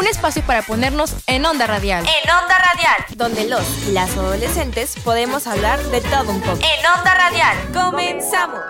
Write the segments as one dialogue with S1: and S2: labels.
S1: un espacio para ponernos en onda radial.
S2: En Onda Radial.
S3: Donde los y las adolescentes podemos hablar de todo un poco.
S2: En Onda Radial.
S3: ¡Comenzamos!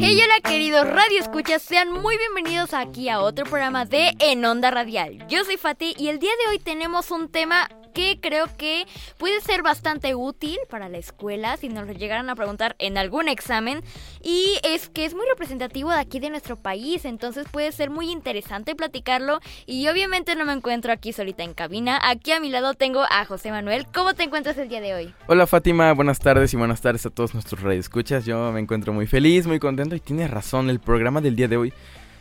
S4: Hey, hola queridos radio escuchas, sean muy bienvenidos aquí a otro programa de En Onda Radial. Yo soy Fati y el día de hoy tenemos un tema que creo que puede ser bastante útil para la escuela si nos lo llegaran a preguntar en algún examen y es que es muy representativo de aquí de nuestro país, entonces puede ser muy interesante platicarlo y obviamente no me encuentro aquí solita en cabina, aquí a mi lado tengo a José Manuel. ¿Cómo te encuentras el día de hoy?
S5: Hola Fátima, buenas radioescuchas y buenas tardes a todos nuestros radioescuchas. Yo me encuentro muy feliz, muy contento y tienes razón, el programa del día de hoy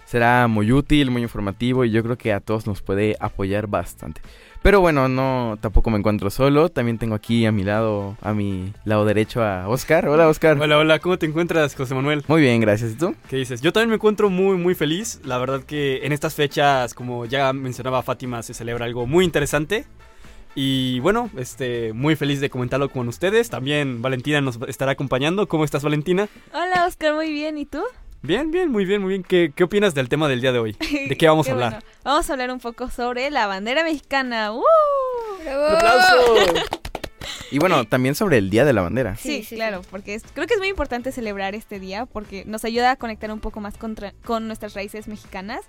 S5: será muy útil, muy informativo y yo creo que a todos nos puede apoyar bastante. Pero bueno, no, tampoco me encuentro solo. También tengo aquí a mi lado, a mi lado derecho a Oscar. Hola, Oscar.
S6: Hola, hola, ¿cómo te encuentras, José Manuel?
S5: Muy bien, gracias. ¿Y tú?
S6: ¿Qué dices? Yo también me encuentro muy, muy feliz. La verdad que en estas fechas, como ya mencionaba Fátima, se celebra algo muy interesante. Y bueno, este, muy feliz de comentarlo con ustedes. También Valentina nos estará acompañando. ¿Cómo estás, Valentina?
S7: Hola, Oscar, muy bien. ¿Y tú?
S6: Bien, bien, muy bien, muy bien. ¿Qué, qué opinas del tema del día de hoy? ¿De qué vamos a hablar?
S7: Bueno. Vamos a hablar un poco sobre la bandera mexicana. ¡Uh!
S6: ¡Un aplauso!
S5: Y bueno, también sobre el Día de la Bandera.
S7: Sí,
S4: Sí, sí,
S7: claro, porque es- creo que es muy importante celebrar este día porque nos ayuda a conectar un poco más contra- con nuestras raíces mexicanas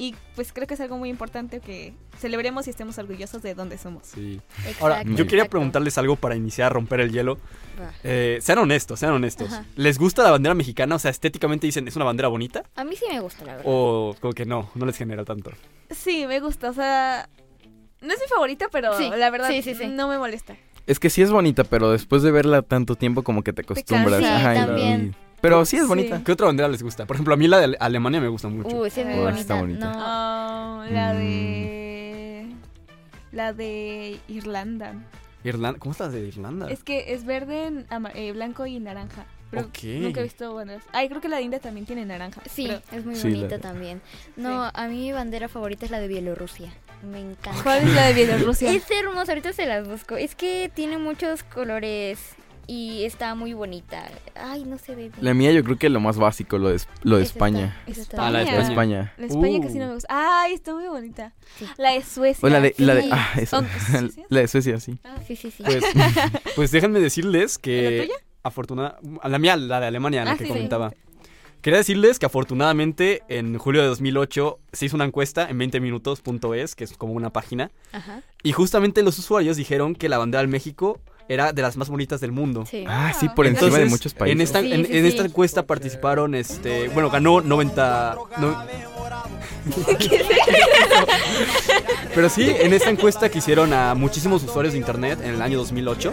S7: y pues creo que es algo muy importante que celebremos y estemos orgullosos de dónde somos.
S6: Sí. Ahora, yo quería
S4: exacto.
S6: preguntarles algo para iniciar a romper el hielo. Eh, sean honestos, sean honestos.
S4: Ajá.
S6: ¿Les gusta la bandera mexicana? O sea, estéticamente dicen, ¿es una bandera bonita?
S4: A mí sí me gusta, la verdad.
S6: O como que no, no les genera tanto.
S7: Sí, me gusta, o sea, no es mi favorita, pero
S4: Sí,
S7: la verdad
S4: sí, sí, sí.
S7: no me molesta.
S5: Es que sí es bonita, pero después de verla tanto tiempo como que te acostumbras. Ajá, y-
S4: también.
S5: Pero sí es
S7: Sí.
S5: bonita.
S6: ¿Qué otra bandera les gusta? Por ejemplo, a mí la de Ale- Alemania me gusta mucho.
S4: Uy, sí es muy
S7: Oh,
S4: bonita.
S5: está bonita.
S4: No.
S7: Ah, la
S5: Mm.
S7: de... La de Irlanda.
S6: Irlanda, ¿Cómo es la de Irlanda?
S7: Es que es verde, eh, blanco y naranja. Pero
S6: Ok.
S7: nunca he visto banderas. Ay, creo que la de India también tiene naranja.
S4: Sí,
S7: pero-
S4: es muy
S5: Sí, la-
S4: bonita también. No, a mí mi bandera favorita es la de Bielorrusia. Me encanta.
S7: ¿Cuál es la de Bielorrusia?
S4: Es hermosa, ahorita se las busco. Es que tiene muchos colores y está muy bonita. Ay, no se ve bien.
S5: La mía yo creo que lo más básico, lo de, lo de
S4: Es esta,
S5: España.
S4: es esta.
S6: Ah, la de
S7: España.
S5: La de España.
S7: La de España
S6: Uh.
S7: casi no me gusta. Ay, está muy bonita.
S4: Sí.
S7: La de Suecia.
S5: O la de, la de, ah,
S7: ¿Suecia?
S5: la de Suecia, sí.
S4: Sí, sí, sí.
S6: Pues, pues déjenme decirles
S7: ¿La
S6: que
S7: tuya?
S6: afortunada, la mía, la de Alemania, la
S7: Ah,
S6: que
S7: sí, sí.
S6: comentaba. Quería decirles que afortunadamente en julio de 2008 se hizo una encuesta en 20minutos.es, que es como una página,
S4: Ajá.
S6: y justamente los usuarios dijeron que la bandera de México era de las más bonitas del mundo.
S4: Sí.
S5: Ah, sí, por encima
S6: Entonces,
S5: de muchos países.
S6: En esta,
S4: Sí,
S6: en,
S4: sí,
S6: en
S4: sí.
S6: esta encuesta participaron, este, bueno, ganó 90... no- Pero sí, en esta encuesta que hicieron a muchísimos usuarios de internet en el año 2008,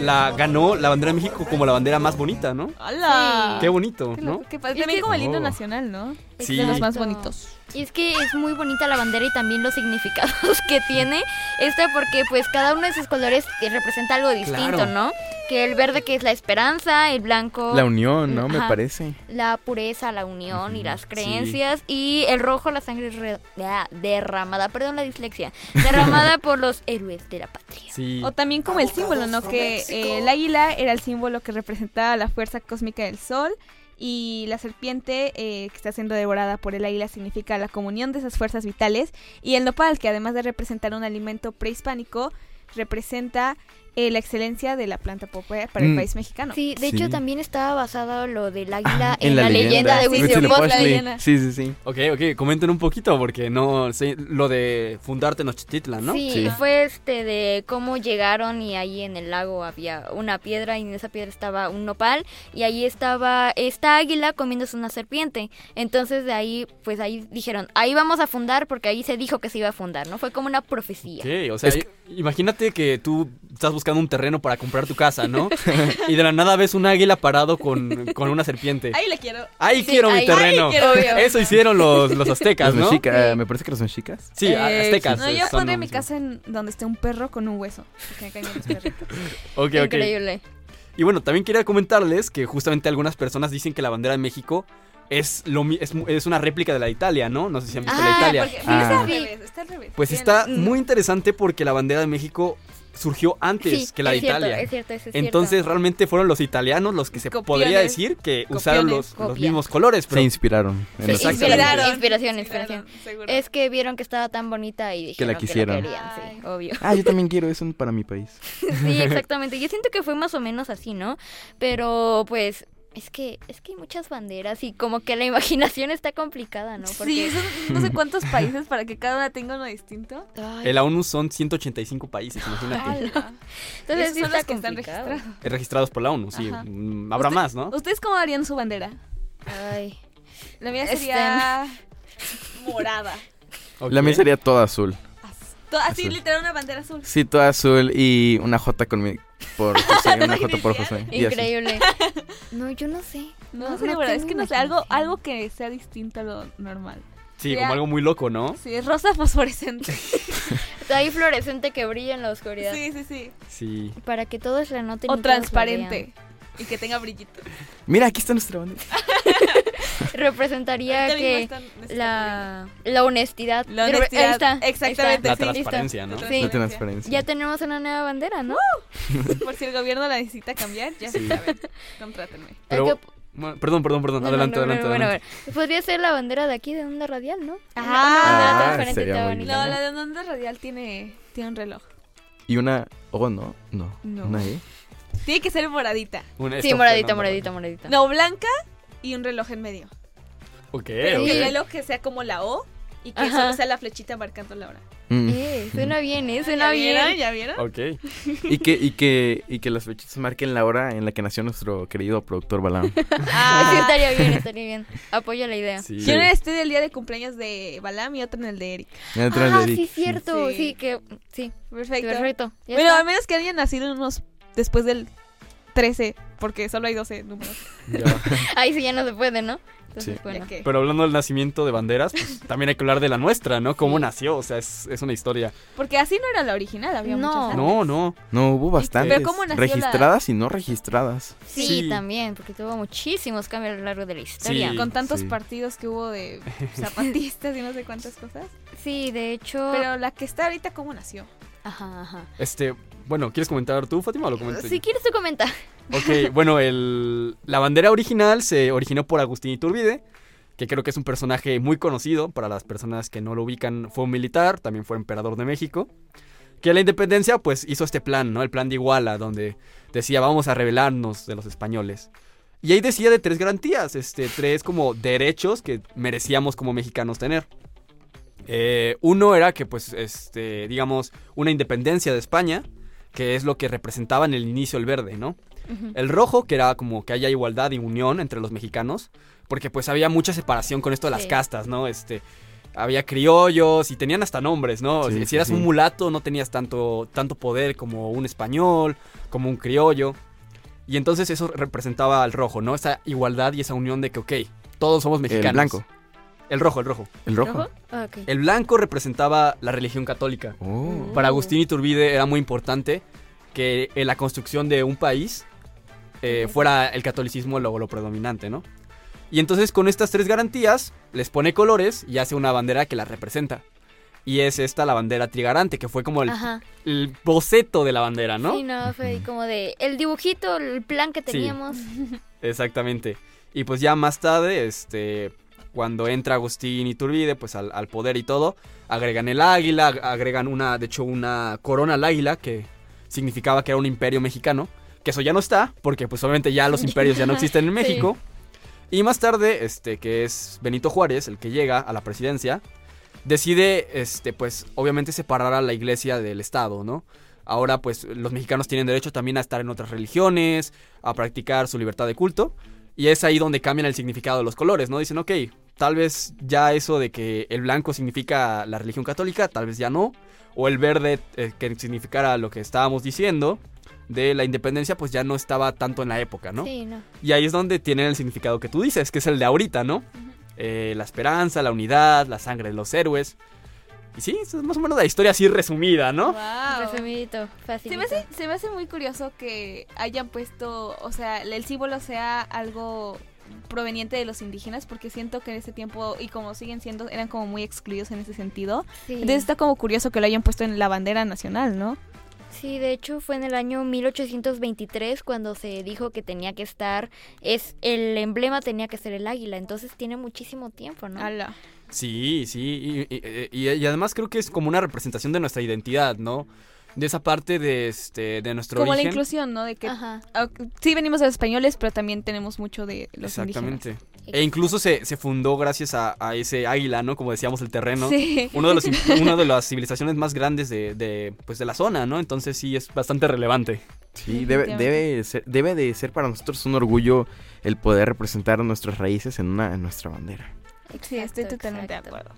S6: la ganó la bandera de México como la bandera más bonita, ¿no?
S7: ¡Hala!
S6: Qué bonito, ¿no?
S7: qué También como el himno
S6: Oh.
S7: nacional, ¿no?
S6: Sí.
S7: De los más bonitos.
S4: Y es que es muy bonita la bandera y también los significados que tiene. Esta porque pues cada uno de sus colores representa algo distinto,
S6: Claro.
S4: ¿no? Que el verde que es la esperanza, el blanco
S5: La unión, ¿no? Me parece.
S4: la pureza, la unión y las
S6: sí.
S4: creencias y el rojo la sangre re- ah, derramada, perdón la dislexia, derramada por los héroes de la patria.
S6: Sí.
S7: O también como el símbolo, ¿no? Que eh, el águila era el símbolo que representaba la fuerza cósmica del sol y la serpiente eh, que está siendo devorada por el águila significa la comunión de esas fuerzas vitales. Y el nopal, que además de representar un alimento prehispánico, representa eh, la excelencia de la planta popular para el
S5: Mm.
S7: país mexicano.
S4: Sí, de
S5: Sí.
S4: hecho también estaba basado lo del águila
S5: Ah,
S4: en, la, leyenda, de
S7: Sí, sí,
S4: Huitzilopochtli.
S7: la leyenda.
S5: Sí, sí, sí.
S6: Ok, ok, comenten un poquito porque no sé lo de fundar Tenochtitlan, ¿no?
S4: Sí,
S5: Sí.
S4: fue este de cómo llegaron y ahí en el lago había una piedra y en esa piedra estaba un nopal y ahí estaba esta águila comiéndose una serpiente. Entonces de ahí, pues ahí dijeron, ahí vamos a fundar porque ahí se dijo que se iba a fundar, ¿no? Fue como una profecía.
S6: Ok, o sea,
S5: Es
S6: i- imagínate que tú estás buscando un terreno para comprar tu casa, ¿no? y de la nada ves un águila parado con, con una serpiente.
S7: Ahí le quiero.
S6: Ahí
S4: Sí,
S6: quiero mi
S4: ahí-
S6: terreno.
S4: ahí quiero, obvio.
S6: Eso hicieron los, los aztecas,
S5: Los
S6: ¿no?
S4: Sí.
S5: me parece que los mexicas.
S6: Sí,
S7: Eh,
S6: aztecas.
S7: No, yo
S6: son
S7: pondré mi casa en donde esté un perro con un hueso. porque me caen bien los perritos.
S6: Ok, ok.
S4: Increíble.
S6: Y bueno, también quería comentarles que justamente algunas personas dicen que la bandera de México es, lo, mi- es, es una réplica de la de Italia, ¿no? No sé si han visto la de
S4: Ah,
S6: Italia.
S7: Porque,
S5: Ah.
S7: está al
S4: Sí.
S7: revés, está al revés.
S6: Pues está
S4: Mm.
S6: muy interesante porque la bandera de México surgió antes
S4: Sí,
S6: que la de
S4: es cierto,
S6: Italia.
S4: es cierto, es
S6: Entonces
S4: cierto.
S6: realmente fueron los italianos los que se
S7: Copiones.
S6: podría decir que usaron los, los mismos colores. Pero
S5: Se inspiraron.
S6: Se inspiraron.
S4: Inspiración, inspiración,
S7: seguro.
S4: Es que vieron que estaba tan bonita y dijeron
S5: la quisieron.
S4: querían, sí, obvio.
S5: Ah, yo también quiero eso para mi país.
S4: Sí, exactamente. Yo siento que fue más o menos así, ¿no? Pero pues es que es que hay muchas banderas y como que la imaginación está complicada, ¿no?
S7: Sí, son no sé cuántos países para que cada una tenga uno distinto.
S4: Ay,
S6: en la ONU son 185 países, imagínate.
S4: Entonces sí
S7: son
S4: está
S7: los que están registrados.
S6: Registrados por la ONU, sí.
S7: Ajá.
S6: Mm, Habrá
S7: Usted-
S6: más, ¿no?
S7: ¿Ustedes cómo harían su bandera?
S4: Ay.
S7: La mía
S4: Este-
S7: sería morada.
S5: La mía sería toda azul.
S7: Así,
S5: Azul.
S7: literal, una bandera azul.
S5: Sí, toda azul y una J con mi... Por José, una J por José.
S4: Increíble. No, yo no sé.
S7: No,
S4: No,
S7: sé,
S4: no
S7: verdad, es que no sé, algo, algo que sea distinto a lo normal.
S6: Sí,
S7: sería-
S6: como algo muy loco, ¿no?
S7: Sí, es rosa fosforescente.
S4: Hay fluorescente que brilla en la oscuridad.
S7: sí, sí, sí.
S6: Sí.
S4: Para que todos la noten.
S7: O transparente. Y que tenga brillito.
S5: Mira, aquí está nuestra bandera.
S4: Representaría que
S7: están- están
S4: la, la honestidad.
S7: La
S4: Ahí
S7: honestidad,
S4: está, ahí
S7: exactamente,
S6: La
S7: sí.
S6: transparencia, ¿no?
S4: Sí.
S5: La transparencia.
S4: Ya tenemos una nueva bandera, ¿no?
S7: Por si el gobierno la necesita cambiar, ya
S6: Sí.
S7: saben. Contrátenme.
S6: Pero, bueno, perdón, perdón, perdón.
S4: No, no,
S6: adelante,
S4: no,
S6: adelante,
S4: no, bueno,
S6: adelante.
S4: bueno. Podría ser la bandera de aquí de onda radial, ¿no?
S7: Ah,
S4: una
S5: Ah, sería
S4: está
S5: muy
S4: bonita,
S7: No,
S4: ¿no?
S7: la de onda radial tiene, tiene un reloj.
S5: Y una O, ¿no? No.
S7: No.
S5: Una E.
S7: Tiene que ser moradita.
S6: Un-
S4: Sí, moradita,
S6: una-
S4: moradita, moradita.
S7: No, blanca y un reloj en medio.
S6: Ok,
S7: Pero
S6: ok.
S7: que el reloj que sea como la O y que
S4: Ajá.
S7: solo sea la flechita marcando la hora.
S5: Mm.
S4: Eh, suena bien, eh, suena
S7: ¿Ya vieron?
S4: bien.
S7: ¿Ya vieron?
S6: Ok.
S5: Y que, y que, y que las fechitas marquen la hora en la que nació nuestro querido productor Balam.
S7: Ah,
S4: Sí, estaría bien, estaría bien. Apoyo la idea.
S6: Sí.
S7: Yo en estoy del día de cumpleaños de Balam y otro en el de Eric.
S4: Ah,
S5: de Eric.
S4: sí, cierto.
S7: Sí.
S4: Sí, que. Sí,
S7: Perfecto.
S4: perfecto. Ya
S7: Bueno,
S4: está.
S7: a menos que hayan nacido unos después del 13, porque solo hay 12 números.
S6: Ya.
S4: Ahí sí ya no se puede, ¿no? Entonces,
S5: Sí.
S4: bueno.
S6: Pero hablando del nacimiento de banderas, pues, también hay que hablar de la nuestra, ¿no? Cómo nació, o sea, es, es una historia.
S7: Porque así no era la original, había
S4: No.
S7: muchas antes.
S6: No, no.
S5: No, hubo bastantes.
S7: Pero ¿cómo nació la-
S5: registradas y no registradas.
S4: Sí,
S6: Sí.
S4: también, porque tuvo muchísimos cambios a lo largo de la historia.
S6: Sí.
S7: Con tantos
S5: Sí.
S7: partidos que hubo de zapatistas y no sé cuántas cosas.
S4: Sí, de hecho.
S7: Pero la que está ahorita, ¿cómo nació?
S4: Ajá, ajá.
S6: Este, bueno, ¿quieres comentar tú, Fátima, o lo comento yo?
S4: Si quieres, tú comenta.
S6: Ok, bueno, el, la bandera original se originó por Agustín Iturbide, que creo que es un personaje muy conocido para las personas que no lo ubican. Fue un militar, también fue emperador de México. Que a la independencia, pues hizo este plan, ¿no? El plan de Iguala, donde decía, vamos a rebelarnos de los españoles. Y ahí decía de tres garantías, este, tres como derechos que merecíamos como mexicanos tener. Eh, uno era que, pues, este, digamos, una independencia de España, que es lo que representaba en el inicio el verde, ¿no? El rojo, que era como que haya igualdad y unión entre los mexicanos, porque pues había mucha separación con esto de las castas, ¿no? Este, había criollos y tenían hasta nombres, ¿no?
S5: Sí,
S6: si eras
S5: sí.
S6: un mulato no tenías tanto, tanto poder como un español, como un criollo. Y entonces eso representaba al rojo, ¿no? Esa igualdad y esa unión de que, ok, todos somos mexicanos.
S5: El blanco.
S6: El rojo, el rojo.
S5: El rojo.
S7: ¿Rojo?
S4: Ah.
S6: El blanco representaba la religión católica.
S5: Oh.
S6: Para Agustín Iturbide era muy importante que en la construcción de un país eh, fuera el catolicismo lo, lo predominante, ¿no? Y entonces con estas tres garantías les pone colores y hace una bandera que la representa. Y es esta la bandera trigarante, que fue como el, boceto de la bandera, ¿no?
S4: Sí, no, fue como de el dibujito, el plan que
S6: Sí.
S4: teníamos.
S6: Exactamente. Y pues ya más tarde, este, cuando entra Agustín Iturbide, pues al, al poder y todo, agregan el águila, ag- agregan una, de hecho, una corona al águila, que significaba que era un imperio mexicano, que eso ya no está, porque pues obviamente ya los imperios ya no existen en
S4: Sí.
S6: México. Y más tarde, este, que es Benito Juárez, el que llega a la presidencia, decide, este, pues obviamente separar a la iglesia del Estado, ¿no? Ahora, pues los mexicanos tienen derecho también a estar en otras religiones, a practicar su libertad de culto. Y es ahí donde cambian el significado de los colores, ¿no? Dicen, ok, tal vez ya eso de que el blanco significa la religión católica, tal vez ya no. O el verde, eh, que significara lo que estábamos diciendo de la independencia, pues ya no estaba tanto en la época, ¿no?
S4: Sí, no.
S6: Y ahí es donde tienen el significado que tú dices, que es el de ahorita, ¿no? Eh, la esperanza, la unidad, la sangre de los héroes. Y sí, eso es más o menos la historia así resumida, ¿no?
S7: Wow.
S4: Resumidito, fácil.
S7: Se me, hace, se me hace muy curioso que hayan puesto, o sea, el símbolo sea algo proveniente de los indígenas, porque siento que en ese tiempo, y como siguen siendo, eran como muy excluidos en ese sentido.
S4: Sí.
S7: Entonces está como curioso que lo hayan puesto en la bandera nacional, ¿no?
S4: Sí, de hecho fue en el año 1823 cuando se dijo que tenía que estar, es el emblema tenía que ser el águila, entonces tiene muchísimo tiempo, ¿no?
S7: Ala.
S6: Sí, sí, y, y- y- y además creo que es como una representación de nuestra identidad, ¿no? De esa parte de este de nuestro
S7: Como la inclusión, ¿no? De que
S4: Ajá.
S7: sí venimos de los españoles, pero también tenemos mucho de los
S6: Exactamente. E incluso se, se fundó gracias a, a ese águila, ¿no? Como decíamos, el terreno.
S7: Sí.
S6: Uno de los, una de las civilizaciones más grandes de, de, pues, de la zona, ¿no? Entonces sí es bastante relevante.
S5: Sí, debe, debe, ser, debe de ser para nosotros un orgullo el poder representar nuestras raíces en, una, en nuestra bandera.
S7: Sí, estoy
S4: Exacto,
S7: totalmente de acuerdo.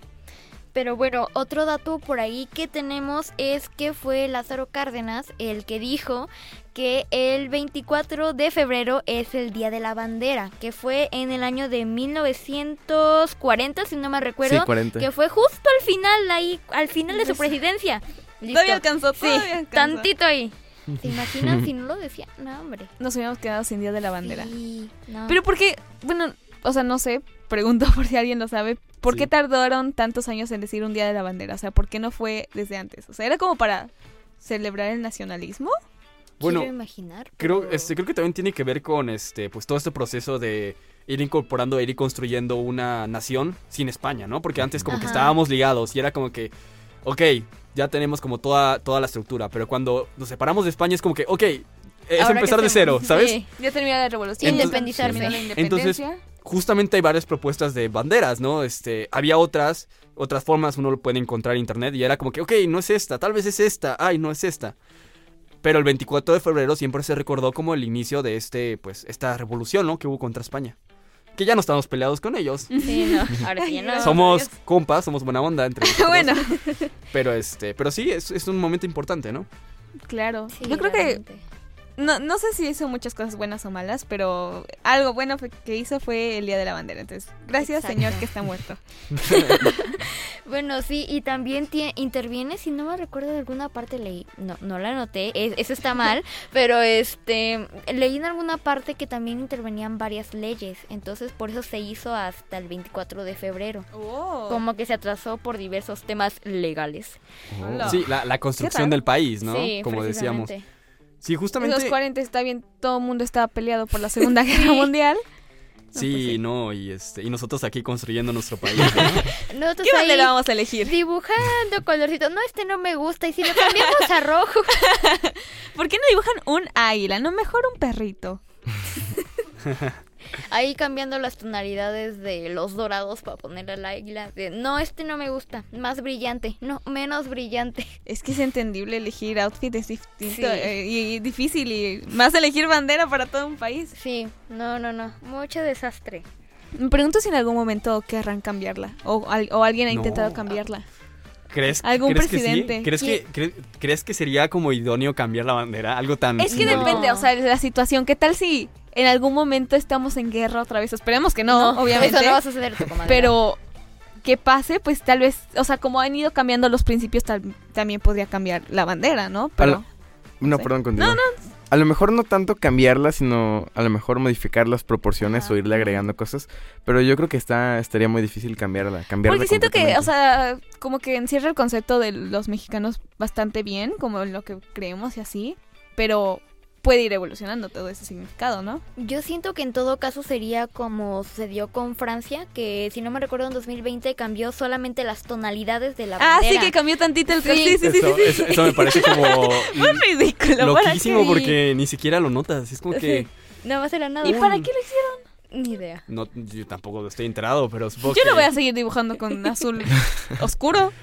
S4: Pero bueno, otro dato por ahí que tenemos es que fue Lázaro Cárdenas el que dijo que el 24 de febrero es el Día de la Bandera, que fue en el año de 1940, si no me recuerdo,
S5: sí, 40.
S4: que fue justo al final, ahí, al final de su presidencia. Listo.
S7: Todavía alcanzó,
S4: Sí,
S7: todavía alcanzó.
S4: tantito ahí. ¿Se imaginan si no lo decía? No, hombre.
S7: Nos hubiéramos quedado sin Día de la Bandera.
S4: Sí, no.
S7: Pero porque, bueno, o sea, no sé, pregunto por si alguien lo sabe, ¿por
S6: Sí.
S7: qué tardaron tantos años en decir un Día de la Bandera? O sea, ¿por qué no fue desde antes? O sea, ¿era como para celebrar el nacionalismo?
S6: Bueno,
S4: Quiero imaginar.
S6: Creo, este, creo que también tiene que ver con este, pues todo este proceso de ir incorporando, ir construyendo una nación sin España, ¿no? Porque antes como que estábamos ligados y era como que, ok, ya tenemos como toda, toda la estructura, pero cuando nos separamos de España es como que, ok, es
S4: Ahora
S6: empezar de cero, ¿sabes?
S4: Sí.
S7: Ya terminó la revolución.
S4: Independizarme.
S7: terminó la
S6: Entonces. Justamente hay varias propuestas de banderas, ¿no? Este, había otras, otras formas, uno lo puede encontrar en internet y era como que, ok, no es esta, tal vez es esta, ay, no es esta. Pero el 24 de febrero siempre se recordó como el inicio de este, pues, esta revolución, ¿no? Que hubo contra España. Que ya no estamos peleados con ellos.
S4: Sí, no, ahora sí ya no.
S6: Somos compas, somos buena onda entre nosotros.
S7: bueno,
S6: Pero este, pero sí, es, es un momento importante, ¿no?
S7: claro.
S4: Sí,
S7: Yo creo que. No, no sé si hizo muchas cosas buenas o malas, pero algo bueno fue- que hizo fue el Día de la Bandera. Entonces, gracias
S4: Exacto.
S7: señor que está muerto.
S4: Bueno, sí, y también interviene, si no me recuerdo de alguna parte leí, no, no la anoté, es- eso está mal, pero este, leí en alguna parte que también intervenían varias leyes, entonces por eso se hizo hasta el 24 de febrero, como que se atrasó por diversos temas legales.
S7: Hola.
S6: Sí, la, la construcción del país, ¿no?
S4: Sí,
S6: Como decíamos. Sí,
S7: En
S6: justamente.
S7: los 40 está bien, todo el mundo estaba peleado por la Segunda Guerra Mundial.
S6: Sí,
S7: pues sí.
S6: no, y este, y nosotros aquí construyendo nuestro país. ¿no?
S4: Nosotros
S7: ¿Qué
S4: ahí
S7: bandera vamos a elegir?
S4: dibujando colorcitos, no, este no me gusta, y si lo cambiamos a rojo.
S7: ¿Por qué no dibujan un águila? No, mejor un perrito.
S4: Ahí cambiando las tonalidades de los dorados para ponerle al águila. De, no, este no me gusta. Más brillante. No, menos brillante.
S7: Es que es entendible elegir outfit, es distinto
S4: Sí.
S7: eh, y, y difícil y más elegir bandera para todo un país.
S4: Sí, no, no, no. Mucho desastre.
S7: Me pregunto si en algún momento querrán cambiarla o, al- o alguien ha
S6: No.
S7: intentado cambiarla.
S6: ¿Crees,
S7: ¿Algún
S6: ¿crees
S7: presidente?
S6: Que sí? ¿Crees, que, cre- ¿Crees que sería como idóneo cambiar la bandera? Algo tan.
S7: Es que
S4: No.
S7: depende, o sea, de la situación. ¿Qué tal si en algún momento estamos en guerra otra vez? Esperemos que no, obviamente.
S4: Eso no va a suceder, tu comadre.
S7: pero que pase, pues tal vez, o sea, como han ido cambiando los principios, tal- también podría cambiar la bandera, ¿no? Pero
S5: No,
S7: Sí.
S5: perdón, continúa. A lo mejor no tanto cambiarla, sino a lo mejor modificar las proporciones
S7: Ajá.
S5: o irle agregando cosas. Pero yo creo que está estaría muy difícil cambiarla. cambiarla
S7: Porque siento que, o sea, como que encierra el concepto de los mexicanos bastante bien, como lo que creemos y así, pero puede ir evolucionando todo ese significado, ¿no?
S4: Yo siento que en todo caso sería como sucedió con Francia, que si no me recuerdo en 2020 cambió solamente las tonalidades de la
S7: Ah,
S4: bandera.
S7: sí, que cambió tantito el
S4: Sí.
S7: sí, sí, sí, sí,
S6: eso,
S7: sí.
S6: eso- eso me parece como.
S7: Ridículo. ¿para
S6: loquísimo porque ni siquiera lo notas. Es como que.
S7: Sí.
S4: No va a ser a nada.
S7: ¿Y para qué lo hicieron?
S4: Ni idea.
S6: No, yo tampoco estoy enterado, pero supongo
S7: Yo
S6: que.
S7: no voy a seguir dibujando con azul oscuro.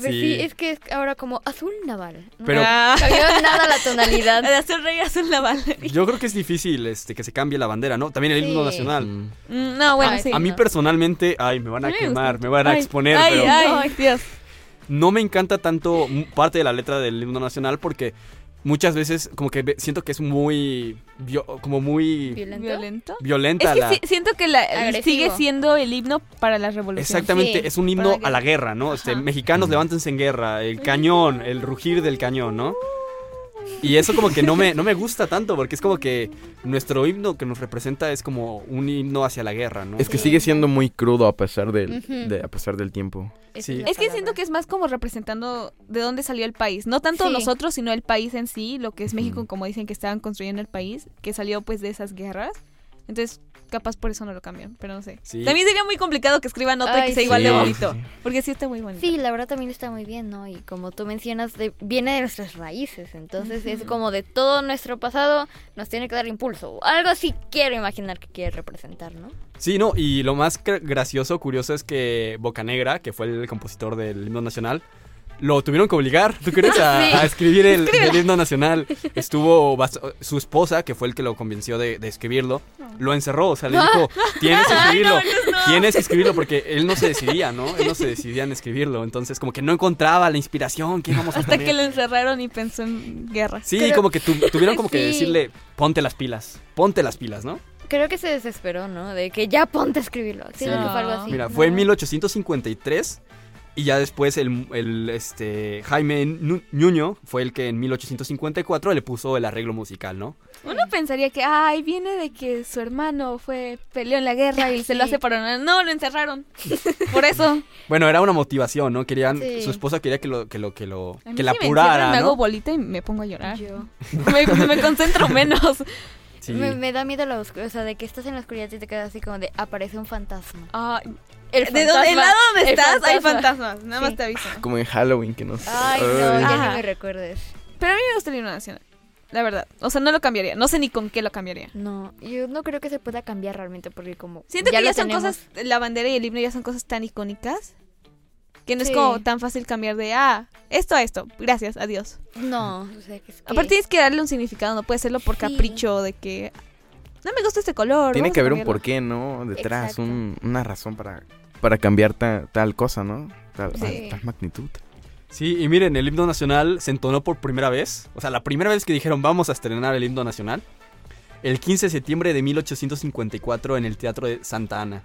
S4: Pues sí.
S6: Sí.
S4: es que es ahora como azul naval.
S6: Pero-
S7: Ah.
S4: Cambió nada la tonalidad.
S7: De azul rey, azul naval.
S6: Yo creo que es difícil este, que se cambie la bandera, ¿no? También el himno nacional.
S5: Mm.
S7: No, bueno,
S4: Ay,
S7: sí.
S6: A mí
S4: no.
S6: personalmente, ay, me van a quemar,
S7: gusta.
S6: me van a
S7: Ay,
S6: exponer,
S7: ay,
S6: pero
S7: ay, Dios.
S6: no me encanta tanto parte de la letra del himno nacional porque muchas veces como que ve- siento que es muy como muy
S4: ¿Violento?
S6: Violenta
S7: Es que
S6: la
S7: siento que la,
S4: Agresivo.
S7: sigue siendo el himno para la revolución.
S6: Exactamente,
S4: Sí,
S6: es un himno a la guerra, ¿no? Este, mexicanos levántense en guerra, el cañón, el rugir del cañón, ¿no? Y eso como que no me, no me gusta tanto, porque es como que nuestro himno que nos representa es como un himno hacia la guerra, ¿no?
S5: Es que sigue siendo muy crudo a pesar del, de- a pesar del tiempo.
S6: Sí.
S7: Es que siento que es más como representando de dónde salió el país. No tanto
S4: Sí.
S7: nosotros, sino el país en sí, lo que es México, como dicen que estaban construyendo el país, que salió pues de esas guerras. Entonces, capaz por eso no lo cambian, pero no sé.
S6: Sí.
S7: También sería muy complicado que escriban otro y
S4: Ay,
S7: que sea igual de bonito.
S5: Sí.
S7: Porque sí está muy bonito.
S4: Sí, la verdad también está muy bien, ¿no? Y como tú mencionas, de- viene de nuestras raíces, entonces es como de todo nuestro pasado nos tiene que dar impulso. Algo así quiero imaginar que quiere representar, ¿no?
S6: Sí, no, y lo más gra- gracioso, curioso es que Bocanegra, que fue el compositor del himno nacional, lo tuvieron que obligar, ¿tú crees? A,
S4: Sí.
S6: a escribir el, el himno nacional. Estuvo su esposa, que fue el que lo convenció de, de escribirlo, lo encerró, o sea, le dijo, tienes que escribirlo, tienes que escribirlo, porque él no se decidía, ¿no? Él no se decidía en escribirlo, entonces como que no encontraba la inspiración, ¿qué vamos a
S7: Hasta
S6: poner?
S7: que lo encerraron y pensó en guerra.
S6: Sí, como que tu- tuvieron como que
S4: Sí.
S6: decirle, ponte las pilas, ponte las pilas, ¿no?
S4: Creo que se desesperó, ¿no? De que ya ponte a escribirlo. Sí, fue algo así.
S6: Mira, fue en 1853 y ya después el, el, este, Jaime Ñuño fue el que en 1854 le puso el arreglo musical, ¿no?
S7: Uno pensaría que, ay, viene de que su hermano fue peleó en la guerra y se lo hace para. No, lo encerraron. Por eso.
S6: Bueno, era una motivación, ¿no? Querían,
S4: Sí.
S6: su esposa quería que lo, que lo, que lo,
S7: A mí
S6: que la
S7: sí me encierran,
S6: apurara,
S7: Me hago
S6: ¿no?
S7: bolita y me pongo a llorar.
S4: Yo.
S7: me, me concentro menos.
S6: Sí.
S4: Me, me da miedo la oscuridad, o sea, de que estás en la oscuridad y te quedas así como de aparece un fantasma.
S7: Ay,
S4: El
S7: de donde, el lado donde
S4: el
S7: estás hay
S4: fantasma.
S7: fantasmas. Nada más te aviso.
S5: Como en Halloween que nos...
S4: Ay, no,
S5: Ay.
S4: ya
S7: Ajá.
S4: ni me recuerdes.
S7: Pero a mí me gusta el himno nacional. La verdad. O sea, no lo cambiaría. No sé ni con qué lo cambiaría.
S4: No, yo no creo que se pueda cambiar realmente porque como
S7: Siento que ya son
S4: tenemos.
S7: cosas, la bandera y el himno ya son cosas tan icónicas que no es como tan fácil cambiar de, ah, esto a esto, gracias, adiós.
S4: No, o sea, que es que...
S7: Aparte tienes que darle un significado, no puede serlo por
S4: Sí.
S7: capricho de que no me gusta este color.
S5: Tiene que haber un
S7: cambiarlo".
S5: porqué, ¿no? Detrás, un- una razón para, para cambiar ta- tal cosa, ¿no? Tal,
S4: Sí.
S5: tal magnitud.
S6: Sí, y miren, el himno nacional se entonó por primera vez. O sea, la primera vez que dijeron vamos a estrenar el himno nacional. El 15 de septiembre de 1854 en el Teatro de Santa Ana.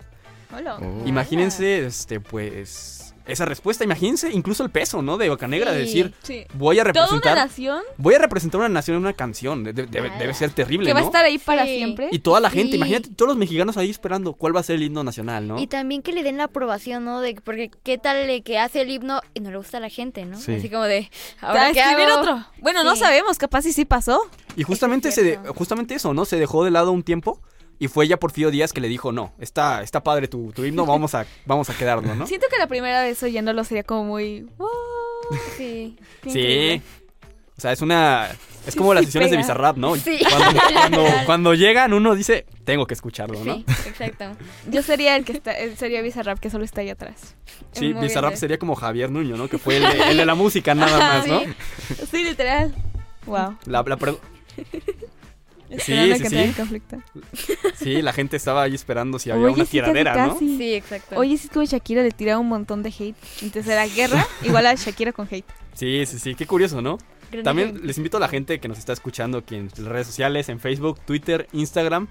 S7: Hola.
S5: Oh.
S6: Imagínense, este, pues, esa respuesta. Imagínense incluso el peso, ¿no? De Bocanegra, de
S4: Sí.
S6: decir,
S7: Sí.
S6: voy a
S7: Toda una
S6: representar,
S7: nación
S6: voy a representar una nación en una canción. De- de- debe, ser terrible,
S7: que va a estar ahí para
S4: Sí.
S7: siempre.
S6: Y toda la gente,
S4: Sí.
S6: imagínate todos los mexicanos ahí esperando cuál va a ser el himno nacional, ¿no?
S4: Y también que le den la aprobación, ¿no? De porque qué tal de que hace el himno y no le gusta a la gente, ¿no?
S5: Sí.
S4: Así como de
S7: ¿A
S4: ahora qué
S7: escribir
S4: hago?
S7: otro. Bueno, no sabemos, capaz si sí pasó.
S6: Y justamente,
S4: es
S6: se de- justamente eso, ¿no? Se dejó de lado un tiempo y fue ya Porfirio Díaz que le dijo, no, está, está padre tu, tu himno, vamos a, vamos a quedarnos, ¿no?
S7: Siento que la primera vez oyéndolo sería como muy... "Wow,
S4: Sí.
S6: Sí.
S7: increíble".
S6: O sea, es una... Es como las sesiones de. Bizarrap, ¿no?
S4: Sí.
S6: Cuando, cuando, llegan uno dice, tengo que escucharlo, ¿no?
S4: Sí, exacto.
S7: Yo sería el que está, sería Bizarrap que solo está ahí atrás.
S6: Sí,
S4: Muy
S6: Bizarrap sería como Javier Nuño, ¿no? Que fue el de, el de la música nada más, ¿no?
S4: Sí.
S7: Sí, literal. Wow.
S6: La, la
S7: Esperando
S6: sí,
S7: que
S6: sí.
S7: entre en conflicto.
S6: sí, la gente estaba ahí esperando si había
S7: Oye,
S6: una
S7: sí, casi,
S6: tiradera, ¿no?
S7: casi.
S4: Sí, exacto.
S7: Oye, sí es como Shakira le tiraba un montón de hate. Entonces era guerra igual a Shakira con hate.
S6: Sí, sí, sí, qué curioso, ¿no?
S4: Gran
S6: También les invito a la gente que nos está escuchando aquí en las redes sociales, en Facebook, Twitter, Instagram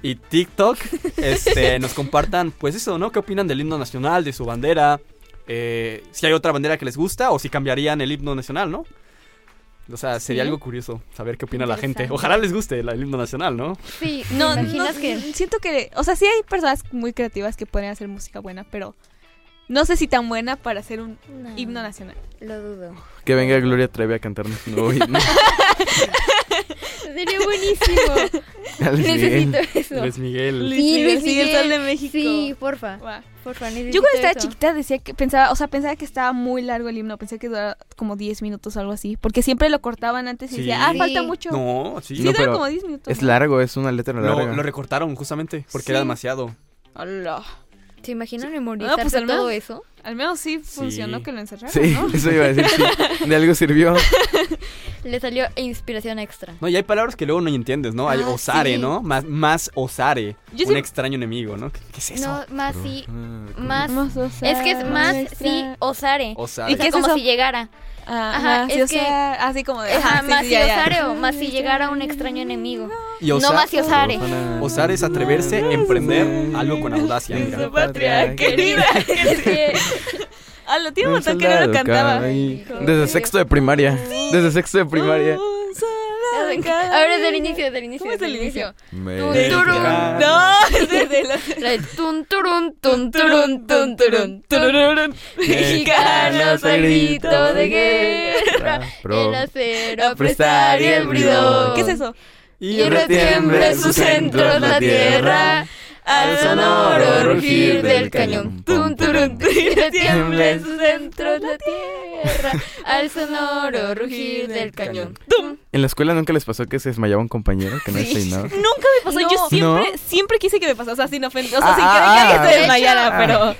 S6: y TikTok, este, nos compartan, pues eso, ¿no? ¿Qué opinan del himno nacional, de su bandera? Eh, si hay otra bandera que les gusta o si cambiarían el himno nacional, ¿no? O sea, sería
S7: Sí.
S6: algo curioso saber qué opina la gente. Ojalá les guste el, himno nacional, ¿no?
S4: Sí,
S7: No,
S4: ¿te
S7: no,
S4: imaginas que
S7: siento que, o sea, sí hay personas muy creativas que pueden hacer música buena, pero no sé si tan buena para hacer un
S4: No,
S7: himno nacional.
S4: Lo dudo.
S5: Que venga Gloria Trevi a cantarnos un nuevo himno.
S4: Sería buenísimo.
S5: Miguel.
S4: Necesito eso.
S6: Luis Miguel.
S7: Luis
S4: Sí,
S7: Miguel,
S4: Luis
S7: sí, el
S4: Miguel.
S7: Sol de México.
S4: Sí, porfa. Porfa, necesito
S7: Yo cuando estaba
S4: eso.
S7: chiquita decía que pensaba, o sea, pensaba que estaba muy largo el himno, pensé que duraba como 10 minutos o algo así, porque siempre lo cortaban antes y
S6: Sí.
S7: decía, ah,
S4: Sí.
S7: falta mucho.
S6: No, sí.
S7: sí,
S5: No,
S7: dura como 10 minutos.
S5: Es
S7: ¿no?
S5: largo, es una letra
S6: Lo,
S5: larga.
S6: lo recortaron justamente porque
S7: Sí.
S6: era demasiado.
S7: Hola.
S4: ¿Se imaginan
S7: Ah,
S4: memorizarse
S7: pues, al
S4: todo
S7: menos-
S4: eso?
S7: Al menos sí funcionó
S6: Sí.
S7: que lo encerraron,
S5: Sí,
S7: ¿no?
S5: eso iba a decir. sí. De algo sirvió.
S4: Le salió inspiración extra.
S6: No, y hay palabras que luego no entiendes, ¿no? Hay
S4: Ah,
S6: osare,
S4: sí.
S6: ¿no? Más, más osare.
S7: Yo
S6: un
S7: sí-
S6: extraño enemigo, ¿no? ¿Qué, qué es eso?
S4: No, más sí,
S5: Ah,
S4: más.
S7: Más osare,
S4: Es que es más
S7: extra.
S4: sí osare.
S6: Osare.
S7: ¿Y
S4: O sea,
S7: qué es
S4: como
S7: eso?
S4: si llegara.
S7: Ah,
S4: Ajá, es
S7: sea, así como de...
S4: Ajá,
S7: sí,
S4: más
S7: sí, ya, ya.
S4: osare o más si llegara un extraño enemigo.
S6: Y
S4: No más si osare.
S6: osar es atreverse a emprender algo con audacia.
S7: Su patria querida.
S4: Es que
S7: Ah, lo tiene un
S5: Un
S7: montón que no lo cantaba.
S5: Desde sexto de primaria. Desde sexto de primaria.
S4: Ahora es del
S7: día.
S4: inicio, del inicio.
S7: ¿Cómo es
S4: del
S7: el inicio? No, es de, de los...
S4: La de tun turun, tun turun, tun turun. Mexicanos al grito de guerra,
S5: Pro-
S4: el acero a prestar y el bridón.
S7: ¿Qué es eso?
S4: Y retiembre sus centros la tierra, al sonoro rugir del cañón. Tun, turun, y retiembre en sus centros la tierra, al sonoro rugir del cañón. Tum.
S5: ¿En la escuela nunca les pasó que se desmayaba un compañero que no
S7: Sí.
S5: despeinaba?
S7: Nunca me pasó.
S4: No.
S7: Yo siempre,
S5: ¿No?
S7: siempre quise que me pasara. O sea, sin ofender. O sea,
S5: Ah,
S7: sin
S5: ah,
S7: querer que alguien
S5: ah.
S7: se
S5: De
S7: desmayara,
S5: hecho,
S7: pero.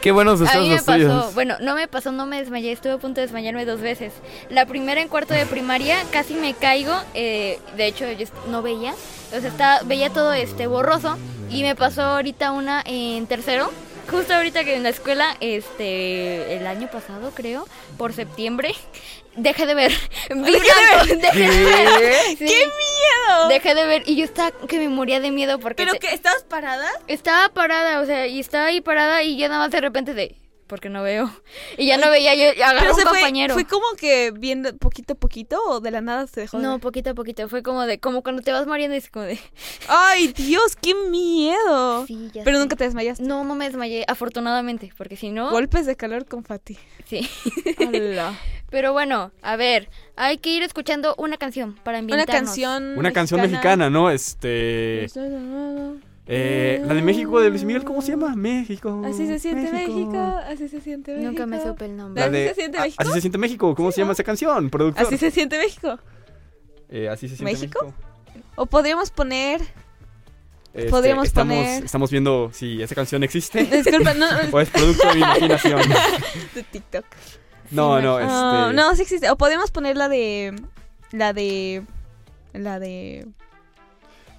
S5: Qué buenos
S4: A
S5: deseos
S4: mí me
S5: los
S4: pasó,
S5: tuyos.
S4: bueno, no me pasó, no me desmayé, estuve a punto de desmayarme dos veces. La primera en cuarto de primaria, casi me caigo, eh, de hecho yo no veía, o sea, estaba, veía todo este borroso y me pasó ahorita una en tercero, justo ahorita que en la escuela, este, el año pasado creo, por septiembre, dejé de ver, vi blanco, dejé de ver, sí,
S7: ¡Qué miedo!
S4: dejé de ver y yo estaba que me moría de miedo porque
S7: ¿Pero
S4: te-
S7: que estabas parada?
S4: estaba parada, o sea, y estaba ahí parada y ya nada más de repente de, porque no veo. Y ya no veía, yo agarré un
S7: se fue,
S4: compañero.
S7: fue como que viendo poquito a poquito o de la nada se dejó. de
S4: No, poquito a poquito, fue como de, como cuando te vas muriendo y es como de,
S7: Ay, Dios, qué miedo.
S4: sí, ya
S7: Pero
S4: sé.
S7: nunca te desmayaste.
S4: No, no me desmayé, afortunadamente, porque si no,
S7: Golpes de calor con Fati.
S4: sí. Pero bueno, a ver, hay que ir escuchando una canción para
S7: Una
S4: ambientarnos.
S7: canción.
S6: Una canción mexicana, ¿no? Este. Eh, la de México de Luis Miguel, ¿cómo se llama? México.
S7: Así se siente México. Así se siente México.
S4: Nunca me supe el nombre.
S6: La
S7: ¿Así se siente
S6: a-
S7: México?
S6: Así se siente México. ¿Cómo se llama esa canción? Productor.
S7: Así se siente México.
S6: Eh, así se siente
S7: ¿México?
S6: México.
S7: O podríamos poner.
S6: Este,
S7: Podríamos
S6: estamos,
S7: poner-
S6: Estamos viendo si esa canción existe
S7: Disculpa, no.
S6: o es producto de mi imaginación.
S7: de TikTok.
S6: No, no, este.
S7: Ah, no, sí existe. O podemos poner la de. La de. La de.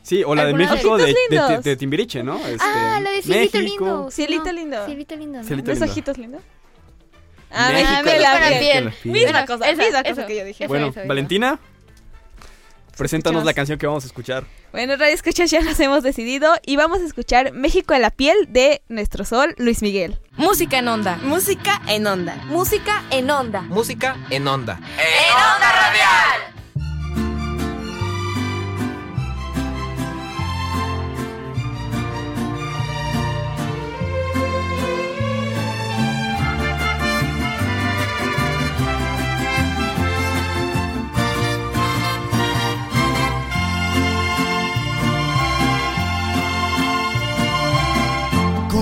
S6: Sí, o la de
S4: ¿Alguna de
S6: México de, de, de-
S7: Lindos?
S6: de Timbiriche, ¿no? Este,
S4: ah, la de Cielito
S6: México.
S4: Lindo.
S7: Cielito
S4: ¿no?
S7: Lindo.
S4: Cielito Lindo, ¿no?
S6: Cielito
S7: ¿Los
S6: lindo.
S7: ojitos lindos? Ah,
S6: México.
S7: La piel.
S4: piel.
S5: La piel.
S7: Misma cosa,
S4: esa,
S7: misma cosa que yo dije.
S4: Eso,
S6: Bueno,
S4: eso, eso.
S6: Valentina, preséntanos
S7: Escuchamos.
S6: la canción que vamos a escuchar.
S7: Bueno, Radio Escuchas ya nos hemos decidido y vamos a escuchar México en la piel de nuestro sol, Luis Miguel.
S1: Música en onda.
S3: Música en onda.
S2: Música en onda.
S8: Música en onda.
S2: En onda radial.